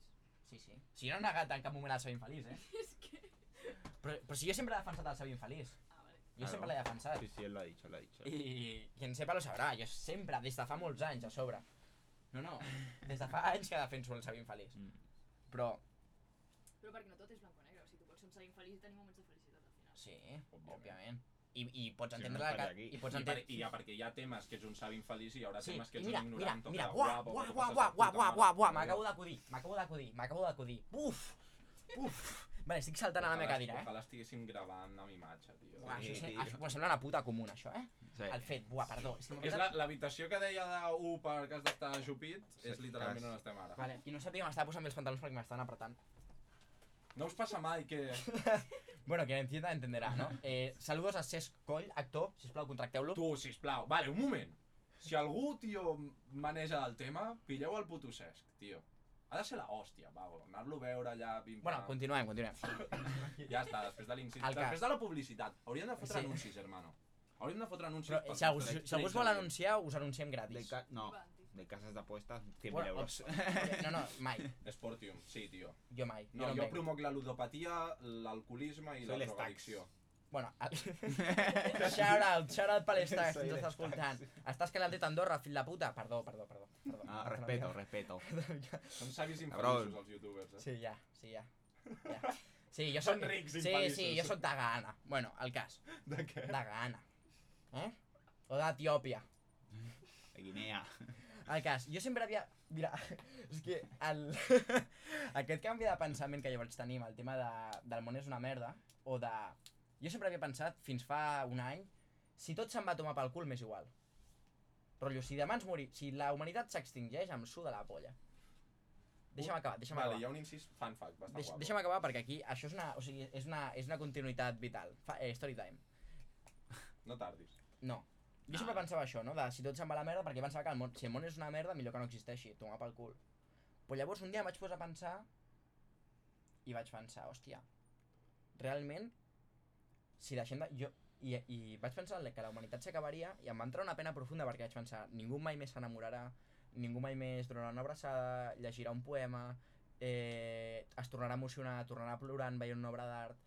Sí, sí. Si no he negat en cap moment el ser infeliç, eh? És que... Però, però si jo sempre he defensat el ser infeliç. Ah, vale. Jo Claro. sempre l'he defensat. Sí, sí, él lo ha dicho, lo ha dicho. I quien sepa lo sabrà, jo sempre, des de fa molts anys a sobre. No, no, des de fa anys que defenso el saber infeliç. Mm. Però, Però perquè no tot és blanc o negre, o sigui, tu pots ser un infeliç i tenir moments de felicitat al final. sí, Òbviament. òbviament. I, i pots entendre no la. I pots I, per, entendre... I ja perquè hi ha temes que ets un savi infeliç i hi haurà Sí, temes que ets mira, un mira, ignorant mira, passes buah, de buah, puta buah, mare. buah, buah, m'acabo d'acudir, m'acabo d'acudir, m'acabo d'acudir. Uf, uf. Vale, estic saltant a la meva Ojalà- cadira, eh? Ojalà estiguéssim gravant amb imatge, tio. Buah, això, Sí, se- tio. això, bueno, sembla una puta comuna, això, eh? Sí. El fet, buah, perdó. És que m'he És l'habitació que deia de U perquè has d'estar ajupit, Sí, és literalment cas. on estem ara. Vale, i no sabia, m'estava posant bé els pantalons perquè m'estan apretant. No us passa mai que... Bueno, quien entienda entenderá, ¿no? Eh, saludos a Cesc Coll, actor, sisplau, contracteu-lo. Tu, sisplau, vale, un moment. Si algú, tio, maneja el tema, pilleu el puto Cesc, tio. Ha de ser la hòstia, pavo. Anar-lo a veure allà, pim Bueno, continuem, continuem. Ja està, després de l'incís. El cas. Després de la publicitat. Hauríem de fotre Sí. anuncis, hermano. Hauríem de fotre anuncis Però per si algú, si algú es vol anunciar, us anunciem De gratis. ca- no. De casas de apuestas, 100.000 Bueno, euros. No, no, mai. eh? Sportium, sí, tio. Jo mai. No, jo jo no promoc la ludopatia, l'alcoholisme i Soy la drogadicció. Bueno, el... shout out, shout out per l'Estax, Soy ens està l'Estax. escoltant. Estàs calant Andorra, fill de puta? Perdó, perdó, perdó. perdó. Ah, respeto, respeto. Són savis infeliços, els youtubers, eh? Sí, ja, sí, ja. ja. Sí, jo soc... Són rics Sí, infeliços. sí, jo soc de Ghana. Bueno, el cas. De què? De Ghana. Eh? O d'Etiòpia. De Guinea. El cas, jo sempre havia... Mira, és que el... aquest canvi de pensament que jo vaig tenir amb el tema de, del món és una merda, o de... Jo sempre havia pensat, fins fa un any, si tot se'n va tomar pel cul, m'és igual. Rotllo, si demà ens morir, si la humanitat s'extingeix, em suda la polla. Deixa'm acabar, deixa'm Vale, acabar. hi ha un incís fun fact, bastant Deix, guapo. deixa'm acabar perquè aquí això és una, o sigui, és una, és una continuïtat vital. Fa, eh, story time. No tardis. No. Jo sempre Ah. pensava això, no? De si tot se'n va a la merda, perquè pensava que el món, si el món és una merda, millor que no existeixi, tomar pel cul. Però llavors un dia em vaig posar a pensar i vaig pensar, hòstia, realment, si deixem de... Jo, i, I vaig pensar que la humanitat s'acabaria i em va entrar una pena profunda perquè vaig pensar, ningú mai més s'enamorarà, ningú mai més donarà una abraçada, llegirà un poema, eh, es tornarà a emocionar, tornarà plorant veient una obra d'art,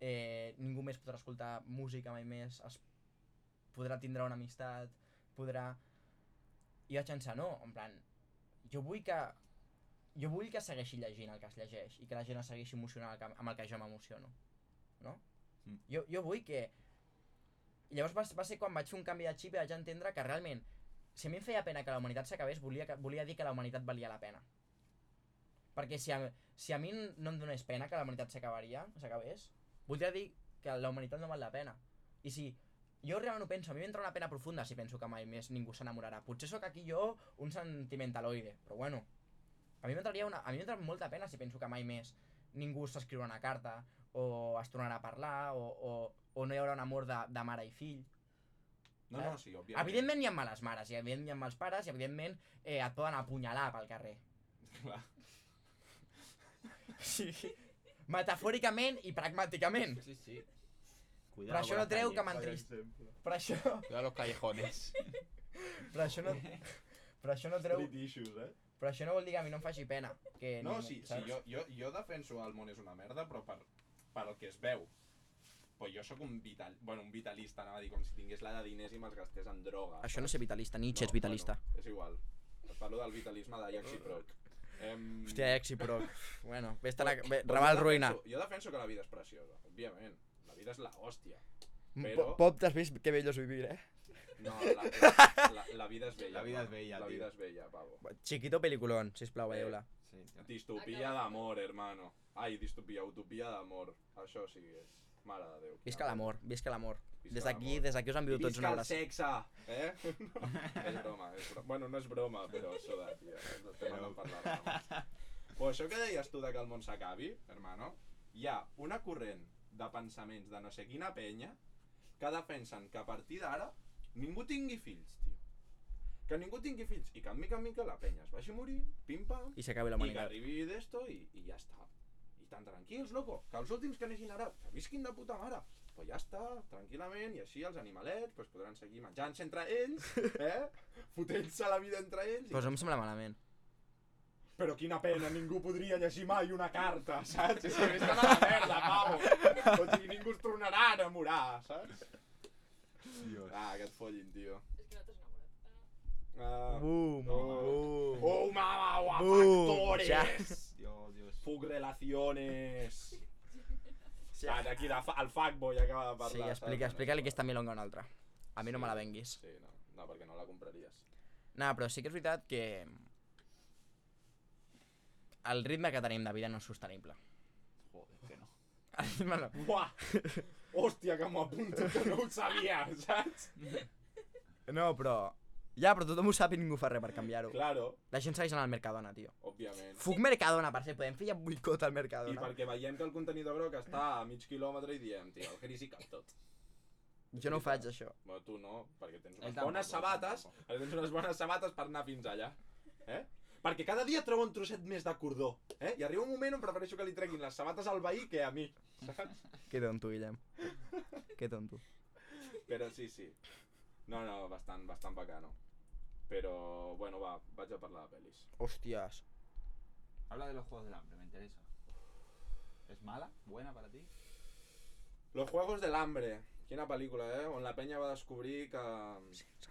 eh, ningú més podrà escoltar música mai més, es podrà tindre una amistat, podrà... I vaig pensar, no, en plan, jo vull que... Jo vull que segueixi llegint el que es llegeix i que la gent es segueixi emocionant amb el que- jo m'emociono, no? Mm. Jo, jo vull que... I llavors va, va ser quan vaig fer un canvi de xip i vaig entendre que realment, si a mi em feia pena que la humanitat s'acabés, volia, que, volia dir que la humanitat valia la pena. Perquè si a, si a mi no em donés pena que la humanitat s'acabaria, s'acabés, voldria dir que la humanitat no val la pena. I si jo realment ho penso, a mi m'entra una pena profunda si penso que mai més ningú s'enamorarà. Potser sóc aquí jo un sentimentaloide, però bueno, a mi m'entraria una... A mi m'entra molta pena si penso que mai més ningú s'escriurà una carta, o es tornarà a parlar, o, o, o no hi haurà un amor de, de mare i fill. No, no, sí, òbviament. Evidentment hi ha males mares, i evidentment hi ha mals pares, i evidentment eh, et poden apunyalar pel carrer. Clar. Sí. Metafòricament i pragmàticament. Sí, sí. Però Cuidado això con no treu que m'entrist... Però això, Cuidado los callejones. però això no... Però això no treu... Street issues, eh? Però això no vol dir que a mi no em faci pena. Que No, ningú- sí, sí saps? jo, jo, jo defenso el món és una merda, però per, per el que es veu. Però jo sóc un vital... Bueno, un vitalista, anava a dir, com si tingués la de diners i me'ls gastés en droga. Això no és vitalista, Nietzsche és No, vitalista. Bueno, és igual. Et parlo del vitalisme d'Ajax i Proc. Em... Hòstia, Exi, però... Bueno, ves a la... Ve, Raval ruïna. defenso- Jo defenso que la vida és preciosa, òbviament. La vida és la hòstia. Po- però- Pop, t'has vist que bello és vivir, eh? No, la, la, la, la vida és bella. La vida és bella, La tio. vida és bella, pavo. Chiquito peliculón, sisplau, Eh, veieu-la. Sí, tio. Distopia d'amor, hermano. Ai, distopia, utopia d'amor. Això sí que és. Mare de Déu. Visca l'amor, visca l'amor. Visca Des d'aquí, des d'aquí us envio tots Visca una el abraçada. sexe, eh? No, és broma, és broma. Bueno, no és broma, però soda, tia. Estem anant per la rama. Pues això que deies tu de que el món s'acabi, hermano, hi ha una corrent de pensaments de no sé quina penya que defensen que a partir d'ara ningú tingui fills, tio. Que ningú tingui fills i que mica en mica la penya es vagi morint, pim-pam, I s'acabi la i que humanitat. arribi d'esto i, i ja està. I tan tranquils, loco, que els últims que neixin ara, que visquin de puta mare. Pues ja està, tranquil·lament, i així els animalets pues, podran seguir menjant-se entre ells, eh? Fotent-se la vida entre ells. Pues no em sembla malament. Però quina pena, ningú podria llegir mai una carta, saps? És que vés-te'n a la merda, pavo. O sigui, ningú es tornarà a enamorar, saps? Dios. Ah, que et follin, tio. És que no t'has enamorat. Ah, Ah. Boom, Oh. boom. ¡Oh, mamá, Boom, factores! Dios, Dios. Fuck relaciones. Ah, d'aquí, de fa, el fuckboy acaba de parlar. Sí, explica, explica-li aquesta milonga a un altre. A mi no me la venguis. Sí, no, no, perquè no la compraries. No, però sí que és veritat que el ritme que tenim de vida no és sostenible. Joder, que no. El ritme no. Buah! Hòstia, que m'ho apunto, que no ho sabia, saps? No, però... Ja, però tothom ho sap i ningú fa res per canviar-ho. Claro, La gent segueix anant al Mercadona, tio. òbviament. Fuc Mercadona, per ser, podem fer ja boicot al I Mercadona. perquè veiem que el contenidor groc està a mig quilòmetre i diem, tio, el Gris hi cap tot. Jo no ho faig, això. Bueno, tu no, perquè tens unes bones sabates, perquè tens unes bones sabates per anar fins allà. Eh? Perquè cada dia trobo un trosset més de cordó, eh? I arriba un moment on prefereixo que li treguin les sabates al veí que a mi, saps? Que tonto, Guillem. Que tonto. Però sí, sí. No, no, bastant, bastant bacano. Però, bueno, va, vaig a parlar de pel·lis. Hòsties. Habla de los Juegos del Hambre, me interesa. ¿Es mala? ¿Buena para ti? Los Juegos del Hambre. Quina pel·lícula, eh? On la penya va descobrir que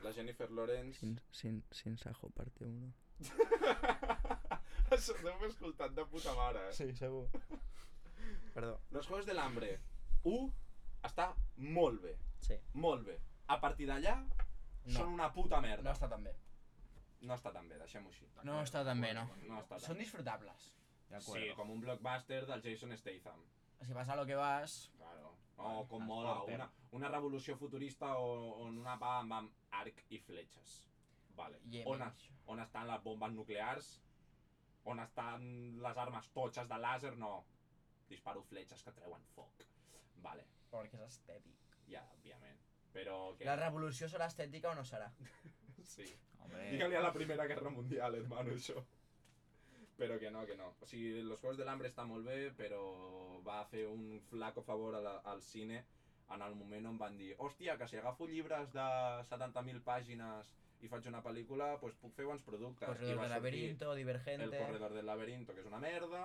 la Jennifer Lawrence... Sin, sin, sin sajo, parte 1. Això ho heu escoltat de puta mare, eh? Sí, segur. Perdó. Los Juegos del Hambre 1 està molt bé, Sí. molt bé. A partir d'allà No. són una puta merda. No està tan bé. No està tan bé, deixem-ho així. No està tan bé, no. No està tan Són bé. disfrutables. Sí, com un blockbuster del Jason Statham. Si vas a lo que vas... Claro. Oh, com mola, una, una revolució futurista o- on una va amb, amb arc i fletxes. Vale. On, on estan les bombes nuclears? On estan les armes totxes de làser? No. Disparo fletxes que treuen foc. Vale. Perquè és estètic. Ja, òbviament. Però que... La revolució serà estètica o no serà? Sí. Dígale a la Primera Guerra Mundial, hermano, això. Però que no, que no. O sigui, Los Juegos del Hambre està molt bé, però va fer un flaco favor a la, al cine en el moment on van dir hòstia, que si agafo llibres de 70.000 pàgines i faig una pel·lícula, doncs puc fer bons productes. Corredor del laberinto, El Divergente... Corredor del Laberinto, que és una merda.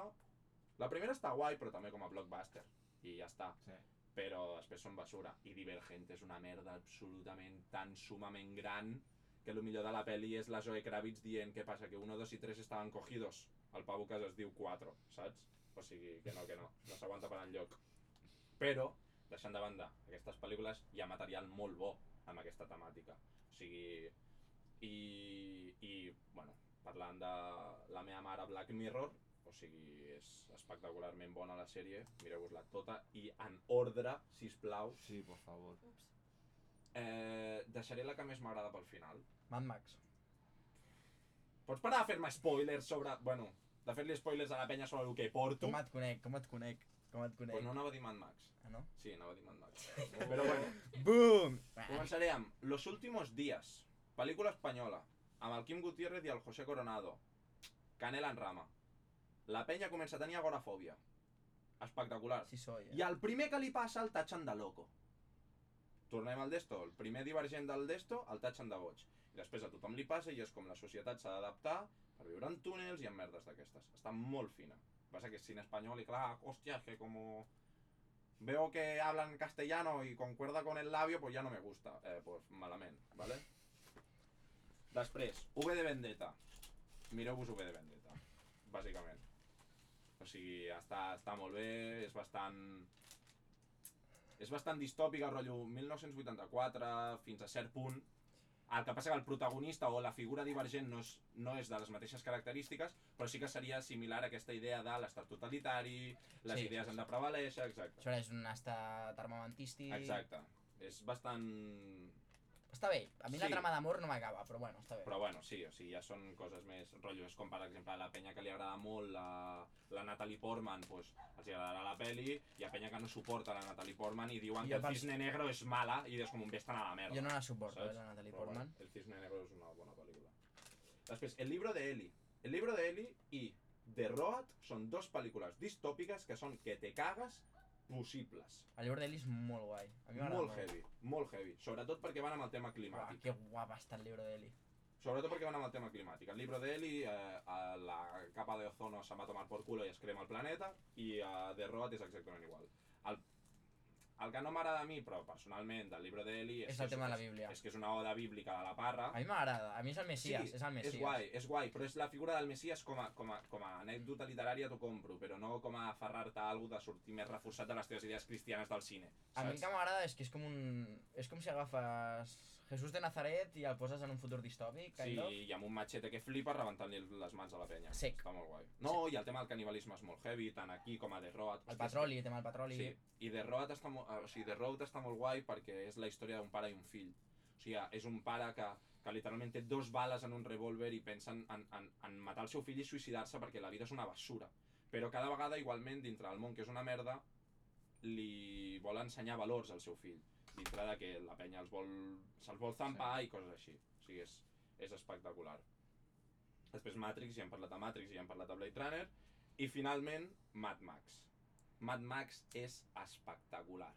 La primera està guai, però també com a blockbuster. I ja està sí. però després són basura. I Divergente és una merda absolutament tan sumament gran que el millor de la peli és la Zoe Kravitz dient què passa, que 1, 2 i 3 estaven cogidos. El pavo que es diu 4, saps? O sigui, que no, que no, no s'aguanta per enlloc. Però, deixant de banda aquestes pel·lícules, hi ha material molt bo amb aquesta temàtica. O sigui, i, i bueno, parlant de la meva mare Black Mirror, o sigui, és espectacularment bona la sèrie, mireu-vos-la tota, i en ordre, si plau. Sí, por favor. Ups. Eh, deixaré la que més m'agrada pel final. Mad Max. Pots parar de fer-me spoilers sobre... Bueno, de fer-li spoilers a la penya sobre el que porto? Com et conec, com et conec, com et conec. Pues no anava a dir Mad Max. Ah, no? Sí, anava a dir Mad Max. Però bueno, Boom! començaré amb Los Últimos Días, pel·lícula espanyola, amb el Quim Gutiérrez i el José Coronado. Canela en rama. La penya comença a tenir agorafòbia. Espectacular. Sí soy, eh? I al primer que li passa el tatxen de loco. Tornem al Desto, el primer divergent del Desto, el tatxen de boig. I després a tothom li passa i és com la societat s'ha d'adaptar per viure en túnels i en merdes d'aquestes. Està molt fina. Passa que és cine espanyol i clar, hòstia, que como veo que hablan castellano y concuerda con el labio, pues ya no me gusta. Eh, pues malament, ¿vale? Després, V de Vendetta. Mireu-vos V de Vendetta, bàsicament. O sigui, està, està molt bé, és bastant... És bastant distòpica, rotllo 1984, fins a cert punt, El que passa que el protagonista o la figura divergent no és, no és de les mateixes característiques, però sí que seria similar a aquesta idea de l'estat totalitari, les Sí, idees sí, han de prevalèixer, exacte. Això és un estat armamentístic... Exacte. És bastant... Està bé, a mi la Sí. trama d'amor no m'acaba, però bueno, està bé. Però bueno, sí, o sigui, ja són coses més rotllo. És com, per exemple, la penya que li agrada molt la, la Natalie Portman, pues, els agradarà la peli, i a penya que no suporta la Natalie Portman i diuen Jo que el pels- Cisne Negro és mala i és com un vés a la merda. Jo no la suporto, ¿sabes? eh, la Natalie Però Portman. Bueno, el Cisne Negro és una bona pel·lícula. Després, El libro de Eli. El libro de Eli i The Road són dos pel·lícules distòpiques que són que te cagues possibles. El llibre d'Eli és molt guai. A mi m'agrada Molt heavy, molt heavy. Sobretot perquè van amb el tema Uah, climàtic. que guapa està el llibre d'Eli. Sobretot perquè van amb el tema climàtic. El libro de Eli, eh, a la capa de ozono se'n va tomar por culo i es crema el planeta, i a The Road és exactament igual. El, el que no m'agrada a mi, però personalment, del libro de Eli... És que el tema de la Bíblia. És que és una oda bíblica de la parra. A mi m'agrada, a mi és el Messias, és el Messias. és guai, és guai, però és la figura del Messias com a, com a, com a anècdota literària t'ho compro, però no com a aferrar-te a alguna de sortir més reforçat de les teves idees cristianes del cine. A mi el saps? que m'agrada és que és com un... És com si agafes Jesús de Nazaret i el poses en un futur distòpic, Sí, kind of. i amb un machete que flipa rebentant-li les mans a la penya. Sec. Està molt guai. No, i el tema del canibalisme és molt heavy, tant aquí com a The Road. El petroli, el tema del petroli. Sí, i The Road està molt, o sigui, The Road està molt guai perquè és la història d'un pare i un fill. O sigui, és un pare que, que literalment té dos bales en un revòlver i pensa en, en, en, en matar el seu fill i suïcidar-se perquè la vida és una basura. Però cada vegada, igualment, dintre del món que és una merda, li vol ensenyar valors al seu fill. Dintre de que la penya els vol, se'ls vol zampar sí. i coses així. O sigui, és, és espectacular. Després Matrix, ja hem parlat de Matrix ja hem parlat de Blade Runner. I finalment, Mad Max. Mad Max és espectacular.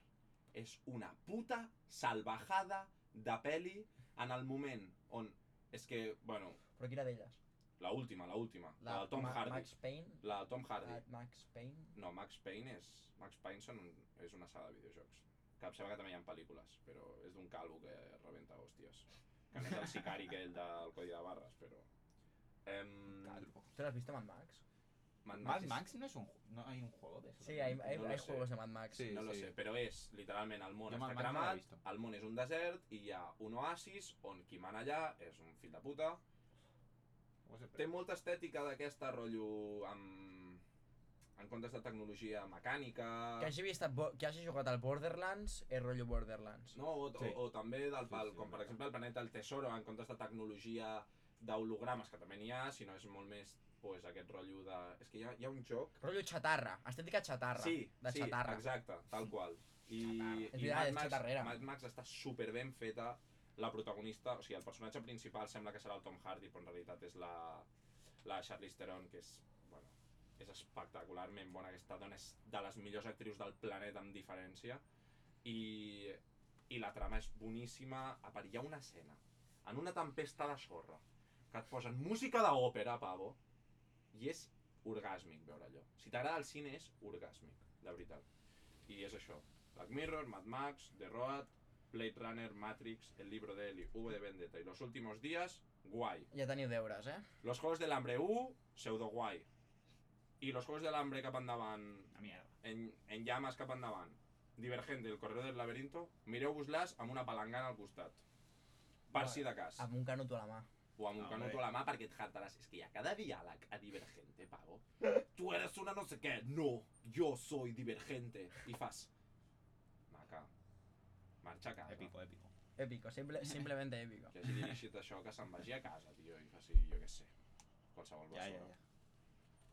És una puta salvajada de peli en el moment on... És que, bueno, Però quina d'elles? la última, la última, la, la Tom Ma- Hardy. Max Payne? La Tom Hardy. La Max Payne? No, Max Payne és... Max Payne són és una saga de videojocs. Que em sembla que també hi ha pel·lícules, però és d'un calvo que rebenta hòsties. Que no és el sicari aquell del Codi de Barres, però... Em, Calvo. ¿Tú lo has visto Mad Max? Mad Mad és- Max no es un no hay un juego de eso. Sí, hay, hay, No hay sé. juegos de Mad Max. Sí. no lo sé, però és literalment el món Jo Mad està Max no l'he cremat, vist. el món és un desert i hi ha un oasis on qui mana allà és un fill de puta. ¿Cómo se Té molta estètica d'aquesta rotllo amb... en comptes de tecnologia mecànica... Que hagi, vist, bo- que hagi jugat al Borderlands és rotllo Borderlands. No, o, Sí. o, o també del, Sí, pel, sí, com per exemple el planeta del Tesoro, en comptes de tecnologia d'hologrames, que també n'hi ha, sinó és molt més pues, aquest rotllo de... És que hi ha, hi ha un joc... Rotllo xatarra, estètica xatarra. Sí, de sí, xatarra. exacte, tal qual. I, Xatarra. I Mad, Max, xatarrera. Mad Max està super ben feta, la protagonista, o sigui, el personatge principal sembla que serà el Tom Hardy, però en realitat és la, la Charlize Theron, que és, és espectacularment bona, aquesta dona és de les millors actrius del planeta amb diferència, i, i la trama és boníssima, a part hi ha una escena, en una tempesta de sorra, que et posen música d'òpera, pavo, i és orgàsmic veure allò. Si t'agrada el cine és orgàsmic, de veritat. I és això. Black Mirror, Mad Max, The Road, Blade Runner, Matrix, El libro de Eli, V de Vendetta y Los últimos días, guay. Ja teniu deures, eh? Los Juegos del Hambre 1, pseudo guai. I Los Juegos del Hambre cap endavant, A mierda. en, en llames cap endavant, Divergente, El corredor del laberinto, mireu-vos-les amb una palangana al costat. Per si de cas. Amb un canuto a la mà. O amb un No, canuto hombre. a la mà perquè et hartaràs. És que hi ha cada diàleg a Divergente, pavo. Tu eres una no sé què. No, yo soy Divergente. I fas... Maca. Marxa a casa. Épico, épico. Épico, simple, simplemente épico. Que hagi dirigit això, que se'n vagi a casa, tio, i faci, jo què sé, qualsevol ya, persona. ya.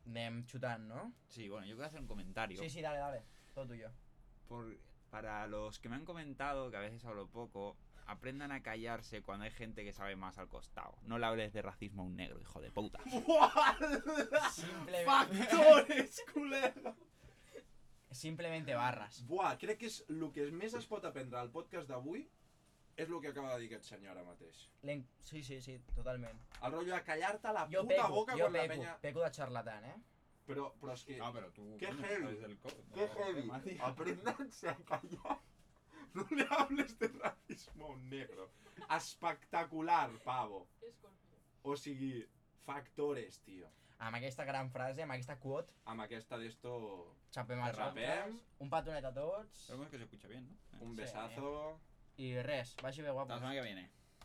Anem xutant, no? Sí, bueno, yo quiero hacer un comentario. Sí, sí, dale, dale. Todo tuyo. Por- para los que me han comentado que a veces hablo poco, aprendan a callarse cuando hay gente que sabe más al costado. No le hables de racismo a un negro, hijo de puta. Simplemente, Factores, col·lega! simplemente barras. Buah, crec que és el que més es pot aprendre al podcast d'avui és el que acaba de dir aquest senyor ara mateix. L'en- Sí, sí, sí, totalment. El rotllo de callar-te la Jo puta peco, boca jo quan la peco, penya... peco de charlatán, eh? Però, però és que... No, tú. Qué coño, heavy. del co- ¡Qué del heavy! Aprendanse a callar. No le hables de racismo a un negro. Espectacular, pavo. O sigui, factores, tio. Amb aquesta gran frase, amb aquesta quote, Amb aquesta d'esto... xapem els Rapem. altres, un petonet a tots, es que se escucha bien, ¿no? Un Sí. Besazo. i res, vagi bé Hasta la guapos. semana que viene.